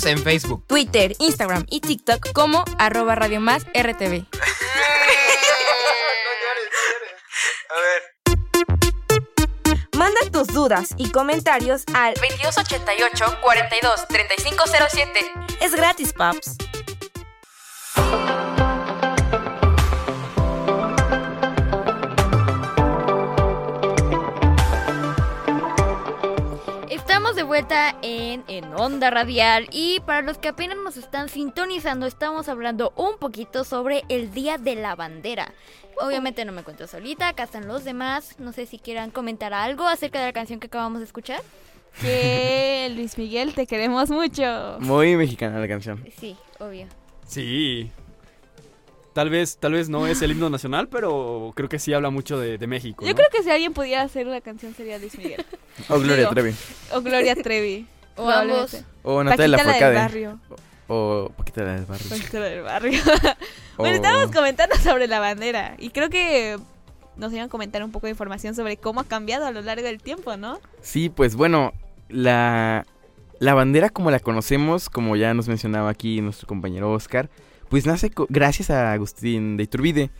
S8: Síguenos en Facebook,
S1: Twitter, Instagram y TikTok como arroba Radio Más RTV.
S2: Manda tus dudas y comentarios al
S1: 2288 42 3507.
S2: Es gratis, paps.
S4: Estamos de vuelta en, en Onda Radial y para los que apenas nos están sintonizando estamos hablando un poquito sobre el Día de la Bandera. Obviamente no me encuentro solita, acá están los demás. No sé si quieran comentar algo acerca de la canción que acabamos de escuchar.
S7: Que Luis Miguel, te queremos mucho.
S5: Muy mexicana la canción.
S4: Sí, obvio.
S6: Sí. Tal vez, tal vez no es el himno nacional, pero creo que sí habla mucho de, de México.
S7: Yo
S6: ¿no?
S7: creo que si alguien pudiera hacer una canción sería Luis Miguel.
S5: O Gloria
S7: Digo,
S5: Trevi.
S7: O Gloria Trevi.
S4: O ambos.
S5: O Natalia
S7: Paquita la del
S5: Lafourcade.
S7: barrio.
S5: O Paquita la del barrio.
S7: Paquita del barrio.
S5: O-
S7: Bueno, estábamos comentando sobre la bandera y creo que nos iban a comentar un poco de información sobre cómo ha cambiado a lo largo del tiempo, ¿no?
S5: Sí, pues bueno, la, la bandera como la conocemos, como ya nos mencionaba aquí nuestro compañero Oscar, pues nace gracias a Agustín de Iturbide.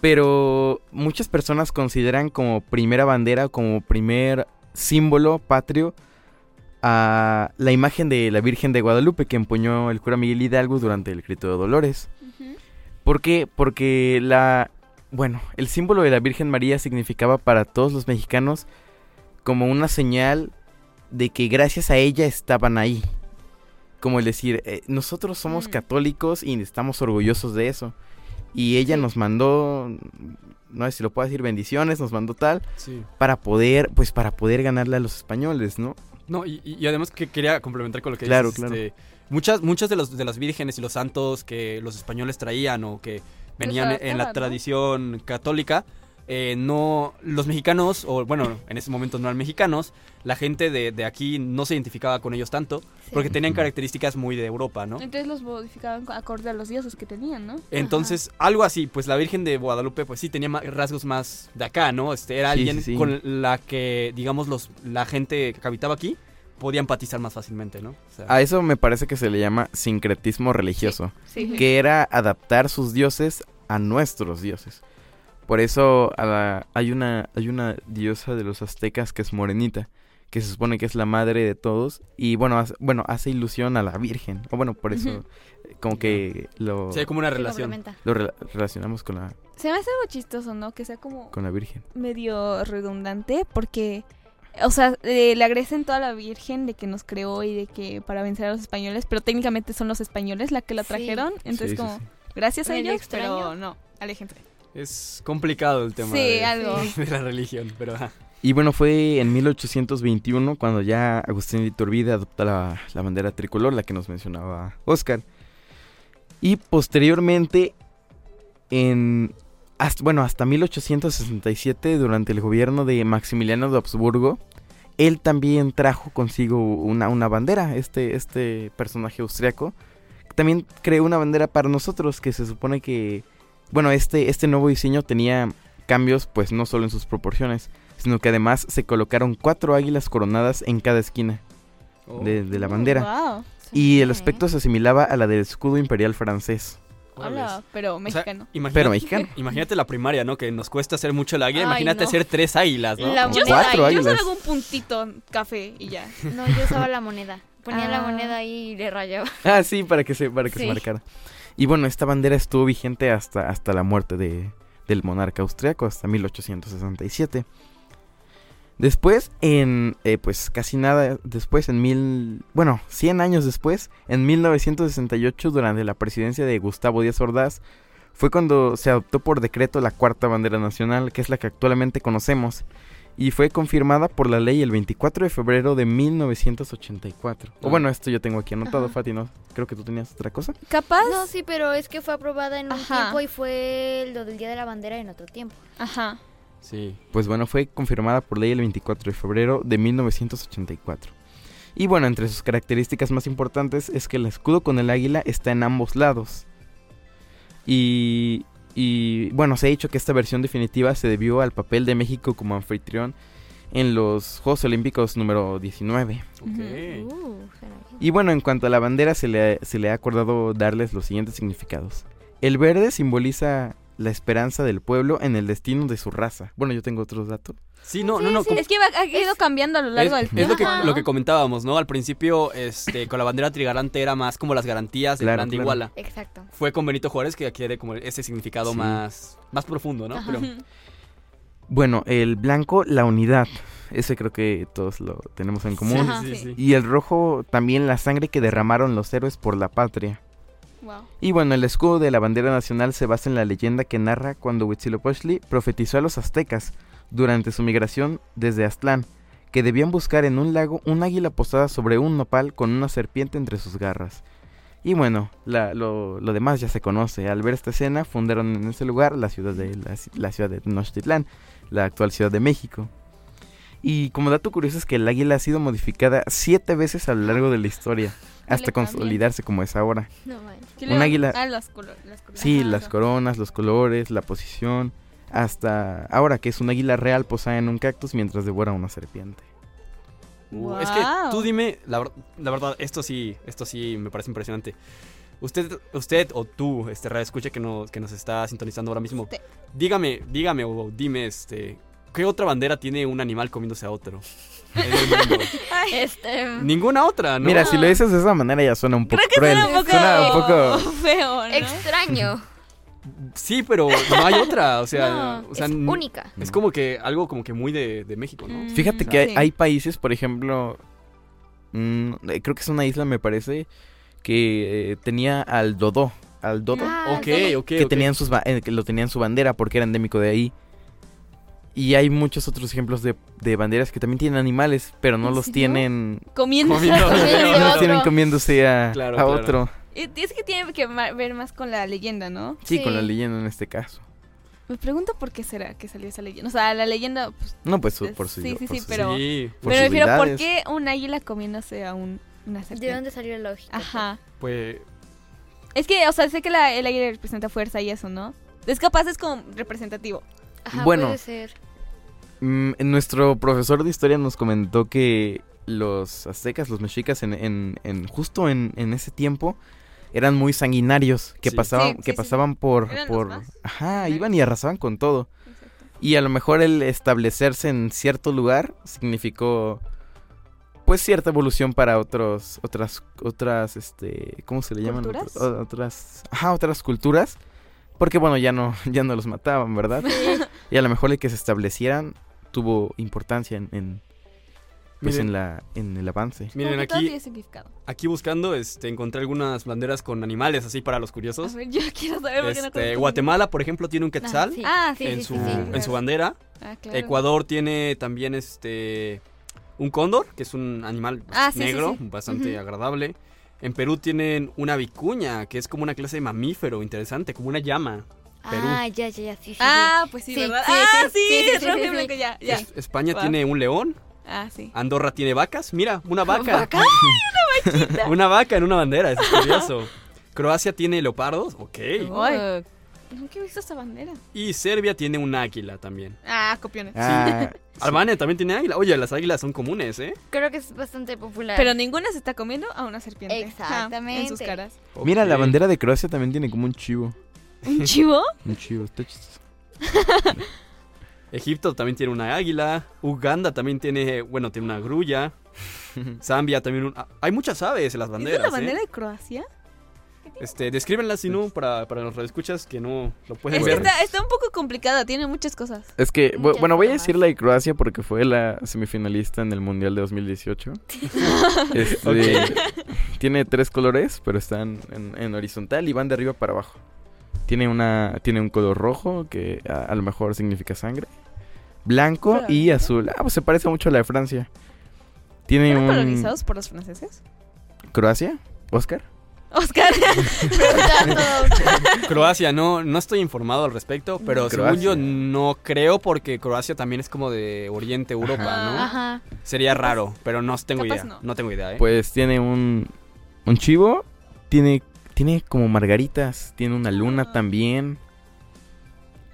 S5: Pero muchas personas consideran como primera bandera, como primer símbolo patrio, a la imagen de la Virgen de Guadalupe que empuñó el cura Miguel Hidalgo durante el grito de Dolores. ¿Por qué? Porque la... Bueno, el símbolo de la Virgen María significaba para todos los mexicanos como una señal de que gracias a ella estaban ahí. Como el decir, eh, nosotros somos
S4: Mm.
S5: católicos y estamos orgullosos de eso. Y ella nos mandó, no sé si lo puedo decir, bendiciones, nos mandó tal,
S6: Sí.
S5: para poder, pues para poder ganarle a los españoles, ¿no?
S6: No, y, además que quería complementar con lo que
S5: Claro,
S6: dices,
S5: claro.
S6: este, muchas, muchas de, los, de las vírgenes y los santos que los españoles traían o que venían en la
S7: ¿no?
S6: tradición católica, eh, no, los mexicanos, o bueno, en ese momento no eran mexicanos, la gente de, de aquí no se identificaba con ellos tanto, porque tenían características muy de Europa, ¿no?
S7: Entonces los modificaban acorde a los dioses que tenían, ¿no?
S6: Entonces, algo así, pues la Virgen de Guadalupe, pues sí tenía rasgos más de acá, ¿no? Este, era
S5: Sí,
S6: alguien
S5: sí,
S6: con la que, digamos, los, la gente que habitaba aquí podía empatizar más fácilmente, ¿no? O sea,
S5: A eso me parece que se le llama sincretismo religioso,
S7: Sí.
S5: que era adaptar sus dioses a nuestros dioses. Por eso a la- hay, una, hay una diosa de los aztecas que es morenita, que se supone que es la madre de todos, y bueno, hace, bueno, hace ilusión a la Virgen. O bueno, por eso eh, como que lo,
S6: sí hay como una relación.
S5: lo rela- relacionamos con la,
S7: Se me hace algo chistoso, ¿no? Que sea como
S5: con la Virgen.
S7: medio redundante porque, o sea, eh, le agradecen toda la Virgen de que nos creó y de que para vencer a los españoles, pero técnicamente son los españoles la que la
S4: Sí.
S7: trajeron, entonces
S5: Sí, sí,
S7: como,
S5: sí.
S7: gracias a ellos,
S4: extraño.
S7: pero no, aléjense.
S6: Es complicado el tema
S7: Sí,
S6: de,
S7: algo.
S6: de la religión, pero.
S5: Y bueno, fue en 1821 cuando ya Agustín de Iturbide adopta la, la bandera tricolor, la que nos mencionaba Oscar. Y posteriormente, en hasta, bueno, hasta 1867, durante el gobierno de Maximiliano de Habsburgo, él también trajo consigo una, una bandera, este, este personaje austriaco. También creó una bandera para nosotros que se supone que, bueno, este, este nuevo diseño tenía cambios, pues no solo en sus proporciones, sino que además se colocaron cuatro águilas coronadas en cada esquina
S6: Oh,
S5: de, de la
S7: Oh,
S5: bandera.
S7: wow.
S5: Y el aspecto se asimilaba a la del escudo imperial francés.
S7: Hola, pero
S6: O sea,
S7: mexicano.
S6: imagínate-
S5: Pero mexicano.
S6: Imagínate la primaria, ¿no? Que nos cuesta hacer mucho el águila.
S4: Ay,
S6: Imagínate
S4: no.
S6: hacer tres águilas, ¿no?
S4: La moneda,
S5: cuatro
S7: solo, yo
S5: águilas.
S7: solo hago un puntito café y ya.
S4: No, yo usaba la moneda. Ponía la
S7: Ah.
S4: moneda ahí y le rayaba.
S5: Ah, sí, para que se, para que se marcara. Y bueno, esta bandera estuvo vigente hasta, hasta la muerte de, del monarca austriaco, hasta 1867. Después, en, eh, pues casi nada después, en mil, bueno, 100 años después, en 1968, durante la presidencia de Gustavo Díaz Ordaz, fue cuando se adoptó por decreto la cuarta bandera nacional, que es la que actualmente conocemos, y fue confirmada por la ley el 24 de febrero de 1984. O
S6: Ah.
S5: bueno, esto yo tengo aquí anotado,
S4: Ajá.
S5: Fati, ¿no? Creo que tú tenías otra cosa.
S7: Capaz.
S4: No, sí, pero es que fue aprobada en un
S7: Ajá.
S4: tiempo y fue lo del Día de la Bandera en otro tiempo.
S7: Ajá.
S6: Sí.
S5: Pues bueno, fue confirmada por ley el 24 de febrero de 1984. Y bueno, entre sus características más importantes es que el escudo con el águila está en ambos lados. Y, y bueno, se ha dicho que esta versión definitiva se debió al papel de México como anfitrión en los Juegos Olímpicos número 19.
S6: Ok.
S4: Uh.
S5: Y bueno, en cuanto a la bandera, se le, se le ha acordado darles los siguientes significados. El verde simboliza la esperanza del pueblo en el destino de su raza. Bueno, yo tengo otros datos.
S6: Sí, no, no, no.
S7: Es que ha ido cambiando a lo largo
S6: es,
S7: del
S6: es
S7: tiempo.
S6: lo que,
S4: Ajá.
S6: lo que comentábamos, ¿no? Al principio, este, con la bandera trigarante era más como las garantías del
S5: Claro,
S6: plan de
S5: claro.
S6: Iguala.
S4: Exacto.
S6: Fue con Benito Juárez que adquiere como ese significado
S5: Sí.
S6: más, más profundo, ¿no? Pero,
S5: Bueno, el blanco, la unidad. Ese creo que todos lo tenemos en común.
S4: Ajá.
S6: sí, sí.
S5: Y el rojo, también la sangre que derramaron los héroes por la patria.
S7: Wow.
S5: Y bueno, el escudo de la bandera nacional se basa en la leyenda que narra cuando Huitzilopochtli profetizó a los aztecas durante su migración desde Aztlán, que debían buscar en un lago un águila posada sobre un nopal con una serpiente entre sus garras. Y bueno, la- lo, lo demás ya se conoce. Al ver esta escena, fundaron en ese lugar la ciudad de, la, la ciudad de Tenochtitlán, la actual Ciudad de México. Y como dato curioso es que el águila ha sido modificada siete veces a lo largo de la historia, hasta consolidarse como es ahora.
S4: No manches.
S7: ¿Qué
S5: Un
S7: le van-
S5: águila-
S7: Ah, las colo- las coronas.
S5: Sí, las coronas, los colores, la posición, hasta ahora que es un águila real posada en un cactus mientras devora una serpiente.
S6: Es que tú dime, la, la verdad, esto sí, esto sí me parece impresionante. Usted, usted o tú, este radio escucha que nos, que nos está sintonizando ahora mismo.
S7: Usted.
S6: Dígame, dígame o dime, este, ¿qué otra bandera tiene un animal comiéndose a otro? En el mundo?
S4: Este.
S6: Ninguna otra, ¿no?
S5: Mira, si lo dices de esa manera ya suena un poco
S7: Creo que
S5: cruel.
S7: suena un poco,
S5: Suena un poco-
S7: feo, ¿no?
S4: Extraño.
S6: Sí, pero no hay otra, o sea,
S4: no,
S6: o sea,
S4: es única.
S6: Es como que algo como que muy de, de México, ¿no?
S7: Mm.
S5: Fíjate que hay,
S7: Sí.
S5: hay países, por ejemplo, mm, eh, creo que es una isla, me parece, que eh, tenía al dodo, al dodo,
S4: Ah,
S6: ok,
S4: el
S6: ok,
S5: que tenían sus eh, que lo tenían su bandera porque era endémico de ahí. Y hay muchos otros ejemplos de, de banderas que también tienen animales, pero no
S7: ¿En
S5: los
S7: serio?
S5: tienen
S7: Comiendo.
S6: Comiendo.
S5: no los tienen comiéndose a,
S6: Claro,
S5: a
S6: claro.
S5: otro.
S7: Y Es que tiene que ver más con la leyenda, ¿no?
S5: Sí,
S4: Sí.
S5: con la leyenda en este caso.
S7: Me pregunto por qué será que salió esa leyenda. O sea, la leyenda, pues,
S5: No, pues su- por su,
S7: sí, sí,
S5: por
S7: sí,
S5: sus-
S7: pero-
S6: Sí,
S5: por
S7: pero refiero, ¿por qué un águila comiéndose a un, una
S4: ¿De dónde salió la lógica?
S7: Ajá.
S6: pues
S7: Es que, o sea, sé que la, el águila representa fuerza y eso, ¿no? Es capaz, es como representativo.
S4: Ajá,
S5: Bueno.
S4: puede ser.
S5: Mm, nuestro profesor de historia nos comentó que los aztecas, los mexicas, en, en- en- justo en, en ese tiempo eran muy sanguinarios, que
S6: Sí.
S5: pasaban,
S7: Sí,
S5: que
S7: sí, sí,
S5: pasaban por,
S7: Eran
S5: por, ajá, iban y arrasaban con todo. Y a lo mejor el establecerse en cierto lugar significó pues cierta evolución para otros otras otras este ¿cómo se le llaman? Otras ajá, otras culturas, porque bueno, ya no ya no los mataban, ¿verdad? y a lo mejor el que se establecieran tuvo importancia en, en, pues
S6: Miren.
S5: en la en el avance.
S6: miren aquí, aquí buscando, este, encontré algunas banderas con animales así para los
S7: A
S6: curiosos.
S7: ver, yo quiero saber por qué no
S6: Este, Guatemala, por ejemplo, tiene un quetzal
S4: Ah, sí.
S7: Ah,
S4: sí,
S6: en
S4: sí,
S6: su en su bandera.
S7: Ah, claro.
S6: Ecuador tiene también este un cóndor, que es un animal
S7: Ah,
S6: negro,
S7: sí.
S6: bastante agradable. En Perú tienen una vicuña, que es como una clase de mamífero interesante, como una llama. Perú.
S4: Ah, ya, ya, ya, sí, sí.
S7: Ah, pues sí,
S4: Sí,
S7: ¿verdad?
S4: sí,
S7: ah,
S4: sí,
S7: sí,
S4: sí, sí,
S7: es rojo
S4: sí,
S7: y blanco, ya, ya.
S6: Es- España
S7: Wow.
S6: tiene un león,
S7: Ah, sí.
S6: Andorra tiene vacas, mira, una vaca.
S4: ¿Vaca?
S6: una vaca en una bandera, eso es curioso. Croacia tiene leopardos, ok.
S7: Ay. Nunca he visto esta bandera.
S6: Y Serbia tiene un águila también.
S7: Ah, copiones.
S5: Ah,
S6: Albania también tiene águila. Oye, las águilas son comunes, ¿eh?
S4: Creo que es bastante popular.
S7: Pero ninguna se está comiendo a una serpiente.
S4: Exactamente.
S7: Ah, en sus caras.
S5: mira, la bandera de Croacia también tiene como un chivo,
S7: ¿Un chivo?
S5: un chivo, está chistoso.
S6: Egipto también tiene una águila. Uganda también tiene, bueno, tiene una grulla. Zambia también un... Hay muchas aves en las
S7: ¿Es
S6: banderas,
S7: la bandera
S6: ¿eh?
S7: de Croacia?
S6: Este, descríbenla si no, para, para los radioescuchas que no lo pueden
S7: Es que
S6: ver.
S7: está, está un poco complicada, tiene muchas cosas.
S5: Es que,
S4: Muchas
S5: bueno, voy a decir la de Croacia porque fue la semifinalista en el Mundial de 2018. Este, Tiene tres colores, pero están en, en horizontal y van de arriba para abajo. Tiene una tiene un color rojo que a, a lo mejor significa sangre. Blanco y azul. Ah, pues se parece mucho a la de Francia. Tiene
S7: ¿Fueron
S5: un...
S7: colonizados por los franceses?
S5: ¿Croacia? ¿Oscar?
S7: Oscar.
S6: Croacia, no, no estoy informado al respecto, pero según yo no creo porque Croacia también es como de Oriente, Europa,
S5: Ajá.
S6: ¿no?
S4: Ajá.
S6: Sería raro, pero no tengo idea.
S7: no.
S6: No. tengo idea, ¿eh?
S5: Pues tiene un, un chivo, tiene, tiene como margaritas, tiene una luna
S7: Ah.
S5: también.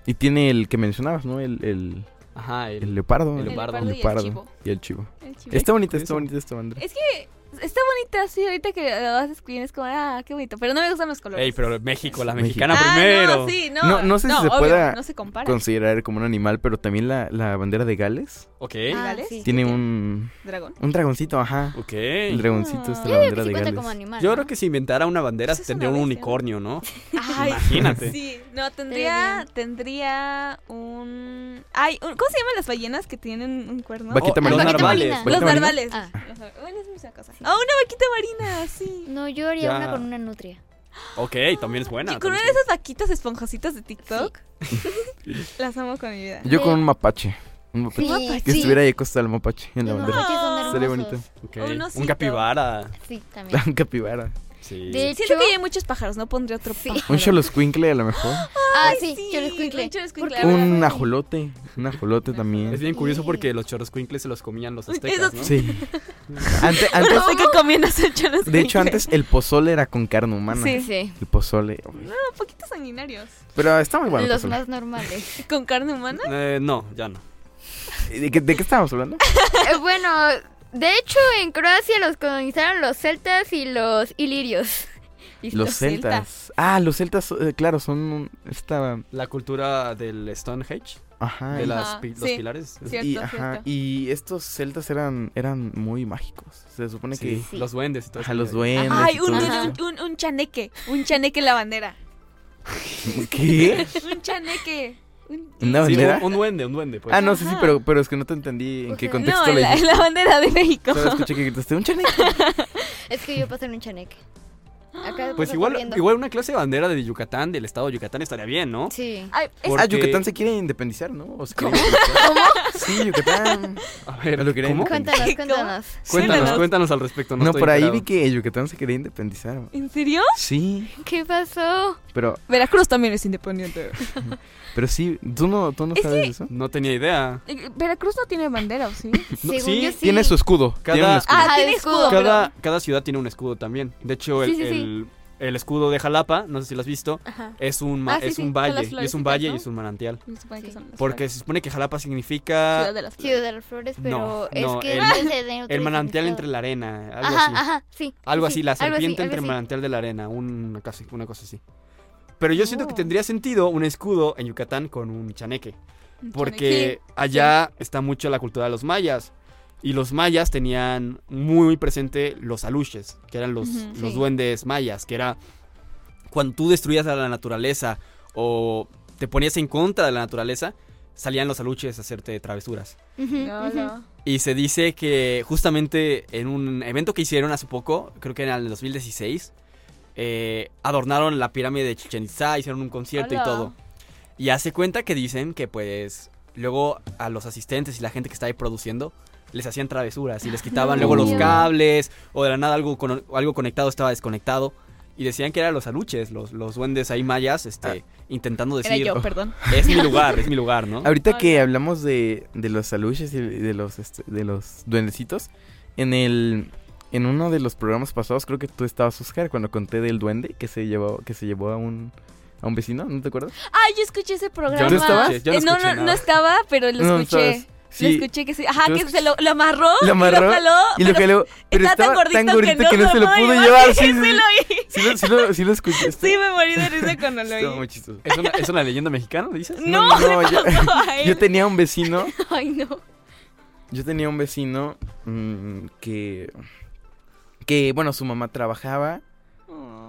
S5: Y tiene el que mencionabas, ¿no? El, el,
S6: Ajá, el-
S5: el leopardo.
S6: El
S5: El
S6: leopardo
S7: y el
S5: leopardo
S7: chivo.
S5: y el chivo.
S7: El chivo.
S5: Está bonita, está bonita esta bandera.
S7: Es que está bonita, sí, ahorita que lo vas escribiendo es como, ah, qué bonito. Pero no me gustan los colores.
S6: Ey, pero México, la
S5: México.
S6: mexicana
S7: Ah,
S6: primero.
S7: No, sí, no.
S5: No- no sé si se
S7: obvio,
S5: pueda
S7: No se compara.
S5: Considerar como un animal, pero también la, la bandera de Gales
S6: Ok,
S4: Ah,
S5: tiene un,
S7: Dragón.
S5: un dragoncito, ajá.
S6: ok.
S5: El dragoncito es
S7: Ah.
S5: la
S4: Yo digo que
S5: bandera
S4: sí
S5: de
S4: cuenta
S5: Gales.
S4: como animal.
S6: Yo
S4: ¿no?
S6: creo que si inventara una bandera
S7: Pues es
S6: tendría un
S7: bestia,
S6: unicornio, ¿no?
S7: Ay,
S6: Imagínate.
S7: Sí, no, tendría, tendría un... Ay, un- ¿cómo se llaman las ballenas que tienen un cuerno?
S5: Vaquita
S6: Oh,
S5: marina.
S6: Los narvales.
S4: marina.
S7: Los
S5: ¿Vaquita marina?
S7: narvales.
S4: Ah.
S7: Los nar- Bueno, es mucha cosa. Ah, una vaquita marina, sí.
S4: No, yo haría
S6: Ya.
S4: una con una nutria.
S6: Ok, también es buena.
S7: y con una
S6: también
S7: de
S6: es
S7: esas vaquitas esponjositas de TikTok. las amo con mi vida.
S5: Yo con un mapache. Un mapache.
S4: Sí,
S5: Que
S4: sí.
S5: estuviera ahí acostado el mapache en la
S4: Los
S5: bandera.
S4: mapaches son
S5: Sería
S4: hermosos.
S5: bonito.
S6: Ok,
S7: Un osito.
S6: Un capibara.
S4: Sí, también.
S5: Un capibara.
S6: Sí.
S4: De
S7: Siento
S4: hecho-
S7: que hay muchos pájaros, no pondría otro
S4: Sí.
S7: pájaro.
S5: Un choloscuincle a lo mejor.
S4: Ah,
S7: Ay,
S4: sí,
S7: sí,
S4: choloscuincle.
S7: un
S5: Un ajolote. Un ajolote también.
S6: Es bien curioso porque los chorroscuincles se los comían los aztecas, ¿no?
S5: Sí. Ante- antes,
S7: No sé qué choloscuincle.
S5: de hecho, antes el pozole era con carne humana.
S7: Sí.
S4: Sí.
S5: El pozole.
S7: No, poquitos sanguinarios.
S5: Pero está muy bueno. el
S4: Los
S5: pozole.
S4: más normales.
S7: ¿Con carne humana?
S6: Eh, no, ya no.
S5: ¿De qué, de qué estábamos hablando?
S4: Eh, bueno, de hecho en Croacia los colonizaron los celtas y los ilirios. Listo.
S5: Los celtas. Ah, los celtas, eh, claro, son esta...
S6: La cultura del Stonehenge,
S5: Ajá.
S6: de las
S7: Ajá,
S6: pi- los
S7: sí.
S6: pilares.
S7: Cierto,
S5: y, ajá,
S7: cierto.
S5: y estos celtas eran, eran muy mágicos. Se supone
S6: Sí,
S5: que...
S6: los duendes y todo
S5: Ajá,
S6: eso.
S5: los duendes.
S7: Ay, un, un, un, un chaneque. Un chaneque en la bandera.
S5: ¿Qué?
S7: Un chaneque. Un-
S5: ¿Una
S6: Sí,
S5: bandera?
S6: un, un duende, un duende, pues.
S5: Ah, no, sí, sí,
S7: Ajá.
S5: pero, pero es que no te entendí en
S4: O
S5: qué contexto
S7: No, la, la bandera de México.
S5: Solo escuché que gritaste un chaneque.
S4: Es que yo pasé en un chaneque. Acá
S6: Pues igual,
S4: corriendo.
S6: igual una clase de bandera de Yucatán, del estado de Yucatán, estaría bien, ¿no?
S4: Sí.
S7: Ay, es-
S6: Porque-
S5: Ah, Yucatán se quiere independizar, ¿no? ¿O se quiere ¿Cómo? Sí, Yucatán.
S6: A ver,
S5: ¿Lo independizar?
S4: Cuéntanos, cuéntanos.
S6: Cuéntanos,
S7: Cuéntanos.
S6: cuéntanos al respecto. No,
S5: No, por ahí
S6: enterado.
S5: vi que Yucatán se quería independizar.
S7: ¿En serio?
S5: Sí,
S4: ¿Qué pasó?
S5: pero,
S7: Veracruz también es independiente.
S5: pero sí, ¿tú no, tú no
S7: Es
S5: sabes
S7: que-
S5: eso?
S6: No tenía idea.
S7: Eh, Veracruz no tiene bandera, ¿o sí?
S6: No,
S4: Según
S6: sí,
S4: yo sí.
S5: Tiene su escudo.
S6: Cada-
S5: tiene un escudo.
S7: Ah, tiene
S4: el
S7: escudo.
S6: Cada, cada ciudad tiene un escudo también. De hecho, el,
S4: Sí, sí, sí.
S6: El- el escudo de Jalapa, no sé si lo has visto,
S4: Ajá.
S6: es un,
S7: Ah, sí,
S6: es
S7: sí,
S6: un valle. Y es un valle
S7: ¿no?
S6: y es un manantial.
S7: Se supone que
S4: Sí.
S7: son las
S6: Porque
S7: flores.
S6: se supone que Jalapa significa
S7: Ciudad de las flores.
S4: de las Flores, pero
S6: No,
S4: es
S6: no,
S4: que
S6: el- el manantial entre la arena. Algo
S4: Ajá,
S6: así.
S4: ajá, sí.
S6: Algo
S4: sí,
S6: así, la
S4: algo así,
S6: serpiente
S4: algo
S6: entre el manantial de la arena, una cosa, una cosa así. Pero yo siento que
S7: Oh.
S6: tendría sentido un escudo en Yucatán con un chaneque.
S7: Un
S6: Porque allá está mucho la cultura de los mayas. Y los mayas tenían muy presente los aluches, que eran los, los
S4: sí.
S6: duendes mayas, que era cuando tú destruías a la naturaleza o te ponías en contra de la naturaleza, salían los aluches a hacerte travesuras.
S4: Ujú,
S7: chaneque.
S4: ujú.
S7: Hola.
S6: Y se dice que justamente en un evento que hicieron hace poco, creo que era en el 2016, eh, adornaron la pirámide de Chichen Itza, hicieron un concierto y todo. Y hace cuenta que dicen que pues luego a los asistentes y la gente que está ahí produciendo les hacían travesuras y les quitaban luego los cables o de la nada algo, con- algo conectado estaba desconectado. Y decían que eran los aluches, los, los duendes ahí mayas, este, intentando
S7: Era
S6: decir,
S7: yo, perdón.
S6: es mi lugar, es mi lugar, ¿no?
S5: Ahorita que hablamos de, de los aluches y de los, este, de los duendecitos, en el... En uno de los programas pasados, creo que tú estabas, Oscar, cuando conté del duende que se llevó, que se llevó a un, a un vecino, ¿no te acuerdas?
S7: Ay, yo escuché ese programa.
S5: ¿No estabas?
S6: Yo no
S7: Eh, no, no, no estaba, pero lo
S5: No,
S7: escuché.
S5: Estabas.
S7: Lo
S5: Sí,
S7: escuché que sí. Ajá, que se lo, lo amarró.
S5: Lo amarró
S7: Y lo jaló.
S5: y lo jaló, pero
S7: está
S5: estaba
S7: tan gordito,
S5: que no, se lo pudo
S7: llevar.
S5: Sí,
S7: Sí,
S5: sí,
S7: lo oí.
S5: sí, lo, sí, lo, sí lo escuchaste.
S7: Sí, me morí de risa cuando lo
S5: Estuvo
S7: oí.
S5: muy chistoso.
S6: ¿Es una, ¿Es una leyenda mexicana, dices?
S7: No,
S5: No, yo-. Yo tenía un vecino
S4: Ay, no.
S5: Yo tenía un vecino mm, que, que, bueno, su mamá trabajaba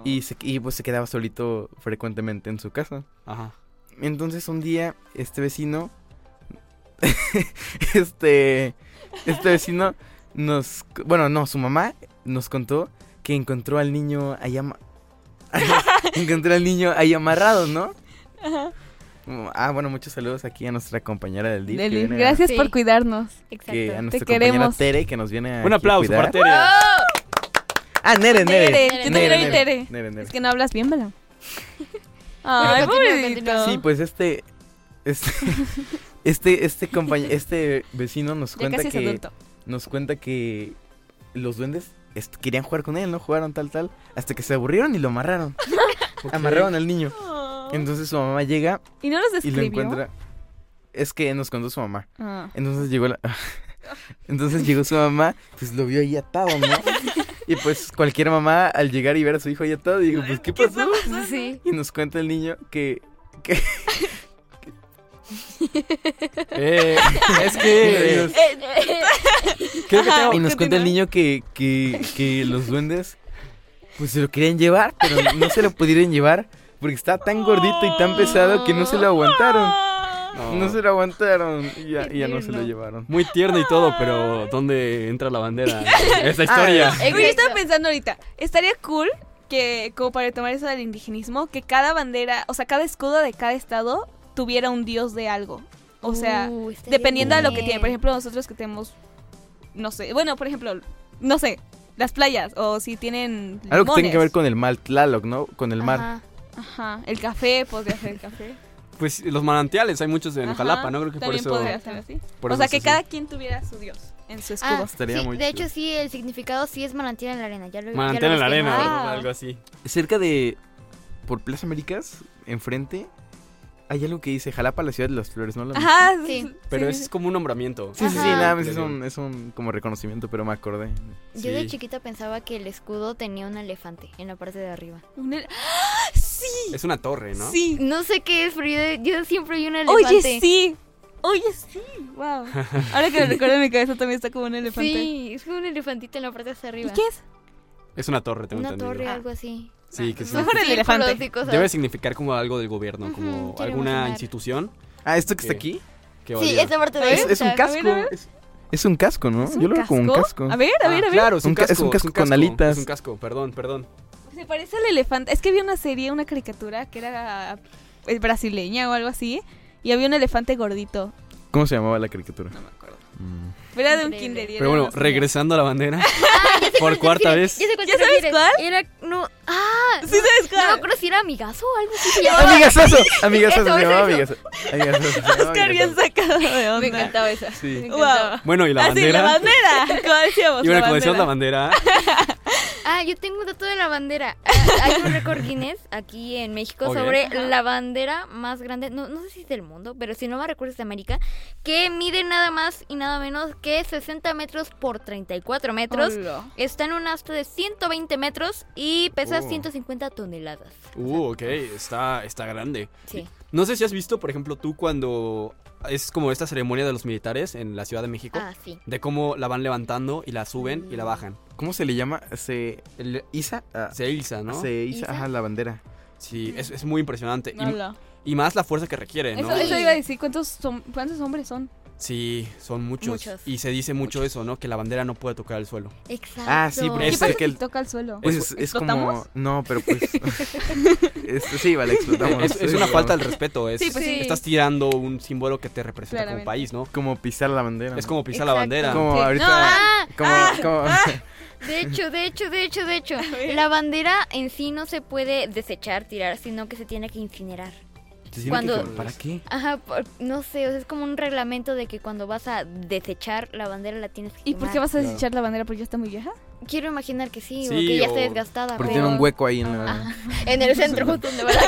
S5: y, se, y pues se quedaba solito frecuentemente en su casa.
S6: Ajá.
S5: Entonces un día este vecino, este, este vecino nos, bueno, no, su mamá nos contó que encontró al niño ahí ama- encontró al niño ahí amarrado, ¿no? Ah, bueno, muchos saludos aquí a nuestra compañera del DIF. a-
S7: Gracias
S4: Sí.
S7: por cuidarnos.
S4: Exacto.
S5: que a nuestra
S7: Te
S5: compañera
S7: queremos.
S5: Tere que nos viene a
S6: Un aplauso para Tere.
S5: Ah, Nere, Nere.
S7: Yo
S4: Nere,
S7: también Tere.
S5: Nere, Nere.
S7: Es que no hablas bien, ¿verdad? Ay, pobrecito.
S5: Sí, pues este este este este este vecino nos cuenta que
S7: adulto.
S5: nos cuenta que los duendes est- querían jugar con él, no jugaron tal tal, hasta que se aburrieron y lo amarraron. Amarraron al niño. Entonces su mamá llega
S7: ¿Y no los
S5: y lo
S7: describió?
S5: encuentra. Es que nos contó su mamá.
S7: Ah.
S5: Entonces llegó la... Entonces llegó su mamá, pues lo vio ahí atado, ¿no? Y pues cualquier mamá al llegar y ver a su hijo ahí atado, digo, pues ¿qué pasó?
S4: Sí.
S5: Y nos cuenta el niño que... que
S6: Eh, es que. Creo que tengo-
S5: y nos cuenta el niño que, que, que los duendes pues se lo querían llevar, pero no se lo pudieron llevar porque estaba tan gordito y tan pesado que no se lo aguantaron.
S6: No.
S5: No se lo aguantaron y ya, y ya no se lo llevaron.
S6: Muy tierno y todo, pero ¿dónde entra la bandera? Esta historia.
S5: Ah,
S7: Oye, yo estaba pensando ahorita, estaría cool que, como para retomar eso del indigenismo, que cada bandera, o sea, cada escudo de cada estado tuviera un dios de algo. O sea,
S4: Uh, estaría
S7: dependiendo de lo que tiene. Por ejemplo, nosotros que tenemos, no sé, bueno, por ejemplo, no sé, las playas, o si tienen
S5: Algo que tiene que ver con el mal Tlaloc, ¿no? Con el mar.
S4: Ajá.
S7: Ajá, el café, podría ser el café.
S6: Pues los manantiales, hay muchos en
S7: Ajá,
S6: Jalapa, ¿no? Creo que por eso.
S7: podría ser así.
S6: por
S7: o
S6: eso
S7: sea, que
S6: así.
S7: cada quien tuviera su dios en su escudo.
S4: Ah,
S5: Estaría
S4: sí,
S5: muy
S4: de
S5: chido.
S4: hecho sí, el significado sí es manantial en la arena. Ya lo, ya
S6: Manantial
S4: lo
S6: en la arena,
S7: Ah.
S6: ¿verdad? algo así.
S5: Cerca de... Por Plaza Américas, enfrente, hay algo que dice Jalapa, la ciudad de las flores, ¿no? Lo-
S7: Ajá,
S4: Sí.
S6: Pero
S7: sí,
S6: es como un nombramiento.
S5: Sí, sí, sí, nada más es un, es un como reconocimiento, pero me acordé.
S4: Yo de chiquita pensaba que el escudo tenía un elefante en la parte de arriba.
S7: ¡Ah! Sí,
S6: Es una torre, ¿no?
S7: sí.
S4: No sé qué es, pero yo, yo siempre vi un elefante.
S7: Oye, sí. Oye, sí. Wow. Ahora que lo recuerdo en mi cabeza también está como un elefante.
S4: Sí, es como un elefantito en la parte de hasta
S7: ¿Y
S4: arriba.
S7: qué es?
S6: Es una torre, tengo
S4: Una
S6: entendido.
S4: torre,
S7: Ah.
S4: algo así.
S6: Sí, que sí.
S7: Mejor el elefante.
S6: Debe significar como algo del gobierno,
S4: Ujú,
S6: como
S4: quiero
S6: alguna
S4: imaginar.
S6: institución
S5: Ah, ¿esto que está aquí?
S6: que
S4: Sí, esa parte de
S5: Es, es un
S7: A ver,
S5: casco.
S7: a ver.
S5: Es, es un casco, ¿no?
S7: ¿Es un
S5: Yo lo veo como un casco.
S7: A ver, a ver,
S6: Ah,
S7: a ver.
S6: Claro, es un,
S5: Un ca-
S6: casco,
S5: es un casco con alitas.
S6: Es un casco, perdón, perdón.
S7: Se parece al elefante. Es que había una serie, una caricatura que era eh, brasileña o algo así. Y había un elefante gordito.
S5: ¿Cómo se llamaba la caricatura?
S7: No me acuerdo.
S5: Mm.
S7: Pero era de un kinder.
S6: Pero bueno, regresando a la bandera. por
S4: ¿Cuál
S6: cuarta vez.
S4: Ya sé cuál
S7: ¿Ya sabes cuál?
S4: Era, no, ah,
S7: ¿Sí sabes
S4: no me
S7: cuál?
S4: acuerdo si era amigazo o algo así se llamaba.
S5: Amigasazo, amigasazo,
S4: Eso,
S5: se llamaba llamaba
S7: Oscar bien sacado de onda.
S4: Me encantaba esa.
S6: Sí.
S4: Me
S7: Wow.
S6: Bueno, y la
S7: ah, sí,
S6: bandera.
S7: la bandera. Como decíamos.
S6: Y bueno, como decíamos la
S7: bandera.
S4: Ah, yo tengo un dato de la bandera. Ah, Hay un récord Guinness aquí en México sobre la bandera más grande, no, no sé si es del mundo, pero si no me recuerdo es de América, que mide nada más y nada menos que 60 metros por 34 metros.
S7: Hola.
S4: Está en un asta de 120 metros y pesa
S6: Oh.
S4: 150 toneladas.
S6: Uh, ok, está, está grande.
S4: Sí.
S6: No sé si has visto, por ejemplo, tú cuando es como esta ceremonia de los militares en la Ciudad de México,
S4: Ah, sí.
S6: de cómo la van levantando y la suben y la bajan.
S5: ¿Cómo se le llama? Se...
S6: El-
S5: ¿Isa? Ah,
S6: se ilza, ¿no?
S5: Se iza,
S4: ¿Isa?
S5: ajá, la bandera.
S6: Sí, es, es muy impresionante. Y-
S7: Hola.
S6: Y, más la fuerza que requiere, ¿no?
S7: Eso, eso iba a decir. ¿Cuántos, son, ¿Cuántos hombres son?
S6: Sí, son muchos.
S4: Muchos.
S6: Y se dice mucho eso, ¿no? Que la bandera no puede tocar el suelo.
S4: Exacto.
S5: Ah, sí, porque
S7: ¿Qué
S5: Es
S7: pasa
S5: que
S7: si
S5: el-
S7: toca el suelo?
S5: Pues es, es como... No, pero pues... este, sí, vale, explotamos.
S6: Es, es una falta de respeto. Es,
S7: Sí, pues sí.
S6: Estás tirando un símbolo que te representa
S7: Claramente.
S6: como país, ¿no?
S5: Como pisar la bandera.
S6: Es como pisar
S4: Exacto.
S6: la bandera.
S5: Como
S7: Sí.
S5: ahorita...
S7: No,
S4: Ah,
S5: como, como-
S4: de hecho, de hecho, de hecho, de hecho. La bandera en sí no se puede desechar, tirar, sino que se tiene que incinerar.
S5: Se tiene
S4: Cuando-
S5: que- ¿Para qué?
S4: Ajá, por- no sé, o sea, es como un reglamento de que cuando vas a desechar la bandera la tienes que
S7: ¿Y por qué vas a
S6: Claro.
S7: desechar la bandera? ¿Porque ya está muy vieja?
S4: Quiero imaginar que sí, o
S6: Sí,
S4: que ya
S6: o-
S4: está desgastada.
S5: Porque
S4: pero-
S5: tiene un hueco ahí en la...
S4: Ajá, en el centro justo donde va la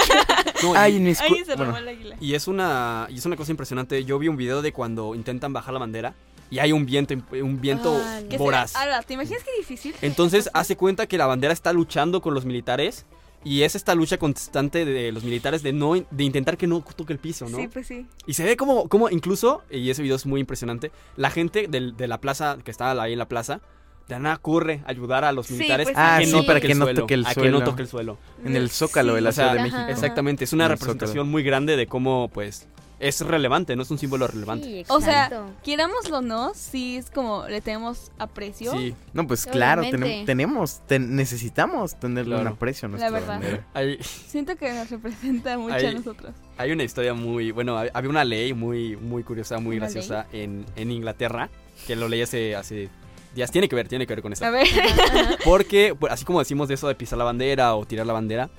S6: No,
S5: Ay, en mi escu-
S7: Ahí se
S5: bueno,
S7: robó el águila.
S6: Y es una y es una cosa impresionante. Yo vi un video de cuando intentan bajar la bandera y hay un viento un viento
S4: Ah,
S6: voraz.
S7: Ahora, ¿te imaginas qué difícil?
S6: Entonces hace cuenta que la bandera está luchando con los militares y es esta lucha constante de los militares de no de intentar que no toque el piso, ¿no?
S7: Sí, pues sí.
S6: Y se ve como, como incluso, y ese video es muy impresionante, la gente del- de la plaza, que está ahí en la plaza, de nada ocurre ayudar a los
S4: Sí,
S6: militares
S4: pues
S6: a
S5: Ah,
S6: que
S5: sí,
S6: no
S5: para
S6: toque
S5: que
S6: el
S5: no
S6: suelo,
S5: toque el
S6: a que no
S5: suelo.
S6: toque el suelo.
S5: En el Zócalo de la Ciudad de. México.
S6: Exactamente, es una representación
S5: Zócalo.
S6: muy grande de cómo, pues, es relevante, no es un símbolo relevante.
S4: Sí,
S7: O sea, quierámoslo o no, sí es como le tenemos aprecio.
S6: Sí,
S5: No, pues claro, tenemos, ten- necesitamos tenerle
S6: Claro.
S5: un aprecio a nuestra
S7: verdad.
S6: hay,
S7: Siento que nos representa mucho a nosotros.
S6: hay una historia muy, bueno, hab- había una ley muy, muy curiosa, muy
S7: ¿Una
S6: graciosa en, en Inglaterra, que lo leí hace, hace días, tiene que ver, tiene que ver con eso.
S7: A ver.
S6: Porque, pues, así como decimos de eso de pisar la bandera o tirar la bandera,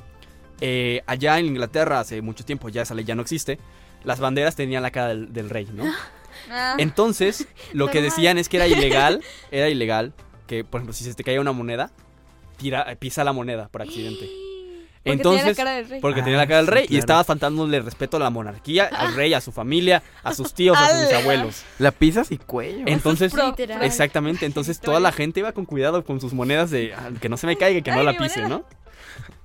S6: eh, allá en Inglaterra hace mucho tiempo, ya esa ley ya no existe, las banderas tenían la cara del, del rey, ¿no?
S7: Ah,
S6: Entonces, lo que decían es que era ilegal, era ilegal que, por ejemplo, si se te caía una moneda, tira, pisa la moneda por accidente.
S7: porque
S6: Entonces,
S7: tenía la cara del rey.
S6: porque
S5: Ah,
S6: tenía la cara del
S5: sí,
S6: rey y
S5: claro.
S6: estabas faltándole respeto a la monarquía, al rey, a su familia, a sus tíos, a sus abuelos.
S5: La pisas y cuello.
S6: Entonces, exactamente, entonces toda la gente iba con cuidado con sus monedas de ah, que no se me caiga y que no
S7: Ay,
S6: la pise. ¿no?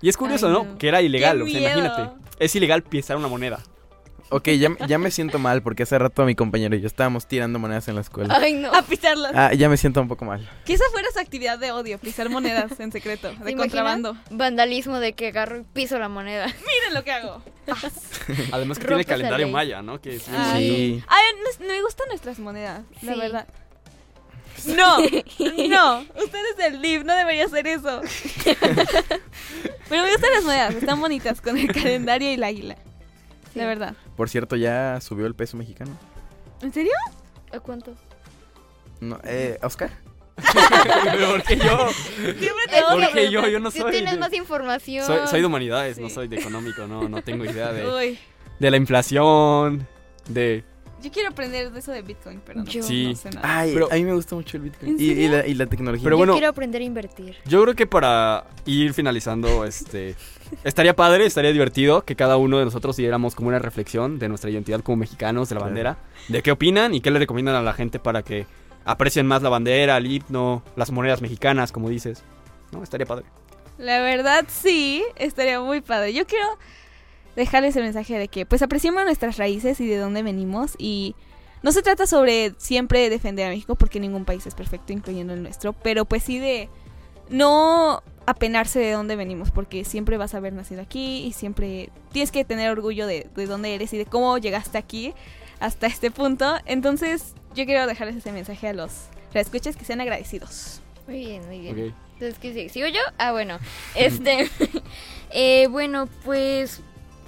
S6: Y es curioso,
S7: Ay,
S6: ¿no?
S7: no.
S6: Que era ilegal,
S7: ¡Qué
S6: o sea, imagínate. Es ilegal pisar una moneda.
S5: Ok, ya, ya me siento mal porque hace rato mi compañero y yo estábamos tirando monedas en la escuela.
S4: Ay, no.
S7: A pisarlas.
S5: Ah, ya me siento un poco mal.
S7: Que esa fuera su actividad de odio, pisar monedas en secreto, de contrabando.
S4: Vandalismo de que agarro y piso la moneda.
S7: Miren lo que hago.
S6: Además que
S4: Rompes
S6: tiene
S4: la
S6: calendario maya, ¿no? Que es
S7: Ah,
S6: muy-
S5: Sí.
S7: Ay, nos- me gustan nuestras monedas, la
S4: Sí.
S7: verdad. No, no, ustedes del LIV, no debería hacer eso. Pero me gustan las monedas, están bonitas con el calendario y el águila.
S4: Sí.
S7: La verdad.
S5: Por cierto, ya subió el peso mexicano.
S7: ¿En serio?
S4: ¿A cuánto?
S5: No, eh, Oscar.
S6: ¿Por qué yo?
S7: Siempre
S4: Es
S6: ¿Por
S4: que
S6: qué yo? Yo no
S4: tú
S6: soy
S4: tienes
S6: de-
S4: más información.
S6: Soy, soy de humanidades, no soy de económico, no, no tengo idea de,
S7: Uy,
S6: de la inflación, de...
S7: yo quiero aprender de eso de Bitcoin, pero no,
S4: Yo.
S6: Sí.
S7: no sé nada.
S5: Ay,
S6: Pero-
S5: a mí me gusta mucho el Bitcoin.
S7: ¿En
S5: Y, y
S7: serio?
S5: la, y la tecnología.
S6: Pero
S4: Yo
S6: bueno-
S4: quiero aprender a invertir.
S6: Yo creo que para ir finalizando, este... Estaría padre, estaría divertido que cada uno de nosotros diéramos como una reflexión de nuestra identidad como mexicanos, de la
S5: Claro.
S6: bandera, de qué opinan y qué le recomiendan a la gente para que aprecien más la bandera, el himno, las monedas mexicanas, como dices. ¿No? Estaría padre.
S7: La verdad sí, estaría muy padre. Yo quiero dejarles el mensaje de que pues apreciemos nuestras raíces y de dónde venimos y no se trata sobre siempre defender a México porque ningún país es perfecto, incluyendo el nuestro, pero pues sí de no apenarse de dónde venimos porque siempre vas a haber nacido aquí y siempre tienes que tener orgullo de, de dónde eres y de cómo llegaste aquí hasta este punto. Entonces yo quiero dejarles ese mensaje a los escuchas que sean agradecidos.
S4: Muy bien, muy bien. Entonces, ¿qué sigue? ¿Sigo yo? Ah, bueno. Este. eh, bueno, pues.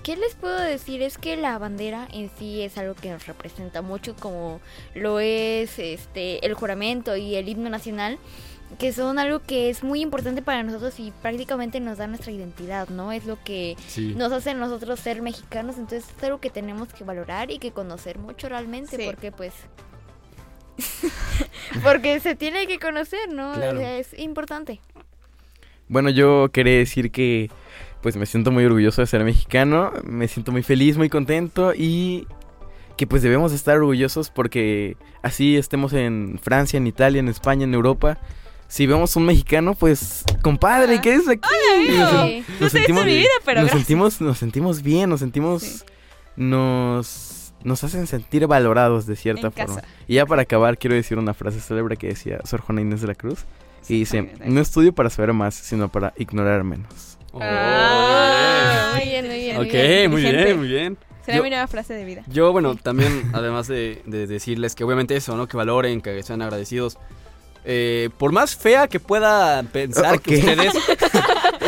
S4: ¿Qué les puedo decir? Es que la bandera en sí es algo que nos representa mucho, como lo es este el juramento y el himno nacional, que son algo que es muy importante para nosotros y prácticamente nos da nuestra identidad, ¿no? Es lo que
S6: Sí.
S4: nos hace a nosotros ser mexicanos, entonces es algo que tenemos que valorar y que conocer mucho realmente,
S7: Sí.
S4: porque pues... porque se tiene que conocer, ¿no?
S6: Claro.
S4: O sea, es importante.
S5: Bueno, yo quería decir que pues me siento muy orgulloso de ser mexicano, me siento muy feliz, muy contento y que pues debemos estar orgullosos porque así estemos en Francia, en Italia, en España, en Europa. Si vemos un mexicano, pues, compadre,
S7: Ah.
S5: ¿qué es aquí?
S7: amigo.
S5: Nos-
S4: Sí.
S7: No mi vida, pero
S5: nos
S7: gracias.
S5: sentimos, nos sentimos bien, nos sentimos,
S7: Sí.
S5: nos, nos hacen sentir valorados de cierta
S7: En
S5: forma.
S7: casa.
S5: Y ya para acabar, quiero decir una frase célebre que decía Sor Juana Inés de la Cruz. Y dice, no estudio para saber más, sino para ignorar menos.
S7: Ah,
S4: Muy bien, muy bien. muy
S6: Ok,
S4: bien.
S6: muy bien, muy bien.
S7: Será
S6: Yo-
S7: mi nueva frase de vida.
S6: Yo, bueno, también, además de, de decirles que obviamente eso, ¿no? Que valoren, que sean agradecidos. Eh, por más fea que pueda pensar que ustedes...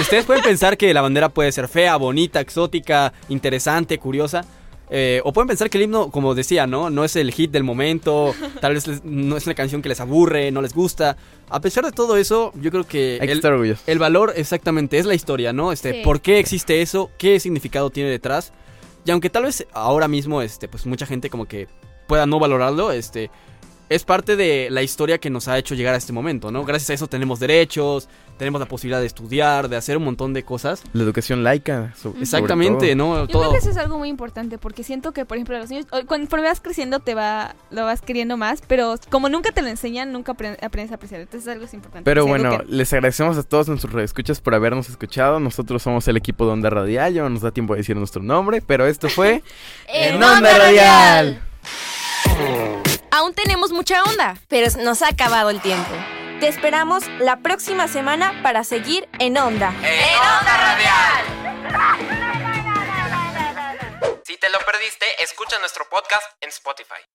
S6: ustedes pueden pensar que la bandera puede ser fea, bonita, exótica, interesante, curiosa. Eh, o pueden pensar que el himno, como decía, ¿no? No es el hit del momento. Tal vez les- no es una canción que les aburre, no les gusta. A pesar de todo eso, yo creo que...
S5: Hay que
S6: el-
S5: estar orgullosos.
S6: el valor exactamente es la historia, ¿no? Este,
S4: Sí.
S6: ¿por qué existe eso? ¿Qué significado tiene detrás? Y aunque tal vez ahora mismo, este, pues mucha gente como que pueda no valorarlo, este, es parte de la historia que nos ha hecho llegar a este momento, ¿no? Gracias a eso tenemos derechos, tenemos la posibilidad de estudiar, de hacer un montón de cosas.
S5: La educación laica. so-
S6: Exactamente,
S5: todo.
S6: ¿no?
S7: Yo creo que eso es algo muy importante porque siento que, por ejemplo, los niños, conforme vas creciendo, te va, lo vas queriendo más, pero como nunca te lo enseñan, nunca apre- aprendes a apreciar. Entonces, algo es importante.
S5: Pero bueno,
S7: eduquen.
S5: les agradecemos a todos nuestros escuchas por habernos escuchado. Nosotros somos el equipo de Onda Radial. Ya no nos da tiempo de decir nuestro nombre, pero esto fue
S4: En
S5: Onda Radial.
S1: Aún tenemos mucha onda.
S2: Pero nos ha acabado el tiempo. Te esperamos la próxima semana para seguir en Onda.
S8: ¡En Onda Radial! Si te lo perdiste, escucha nuestro podcast en Spotify.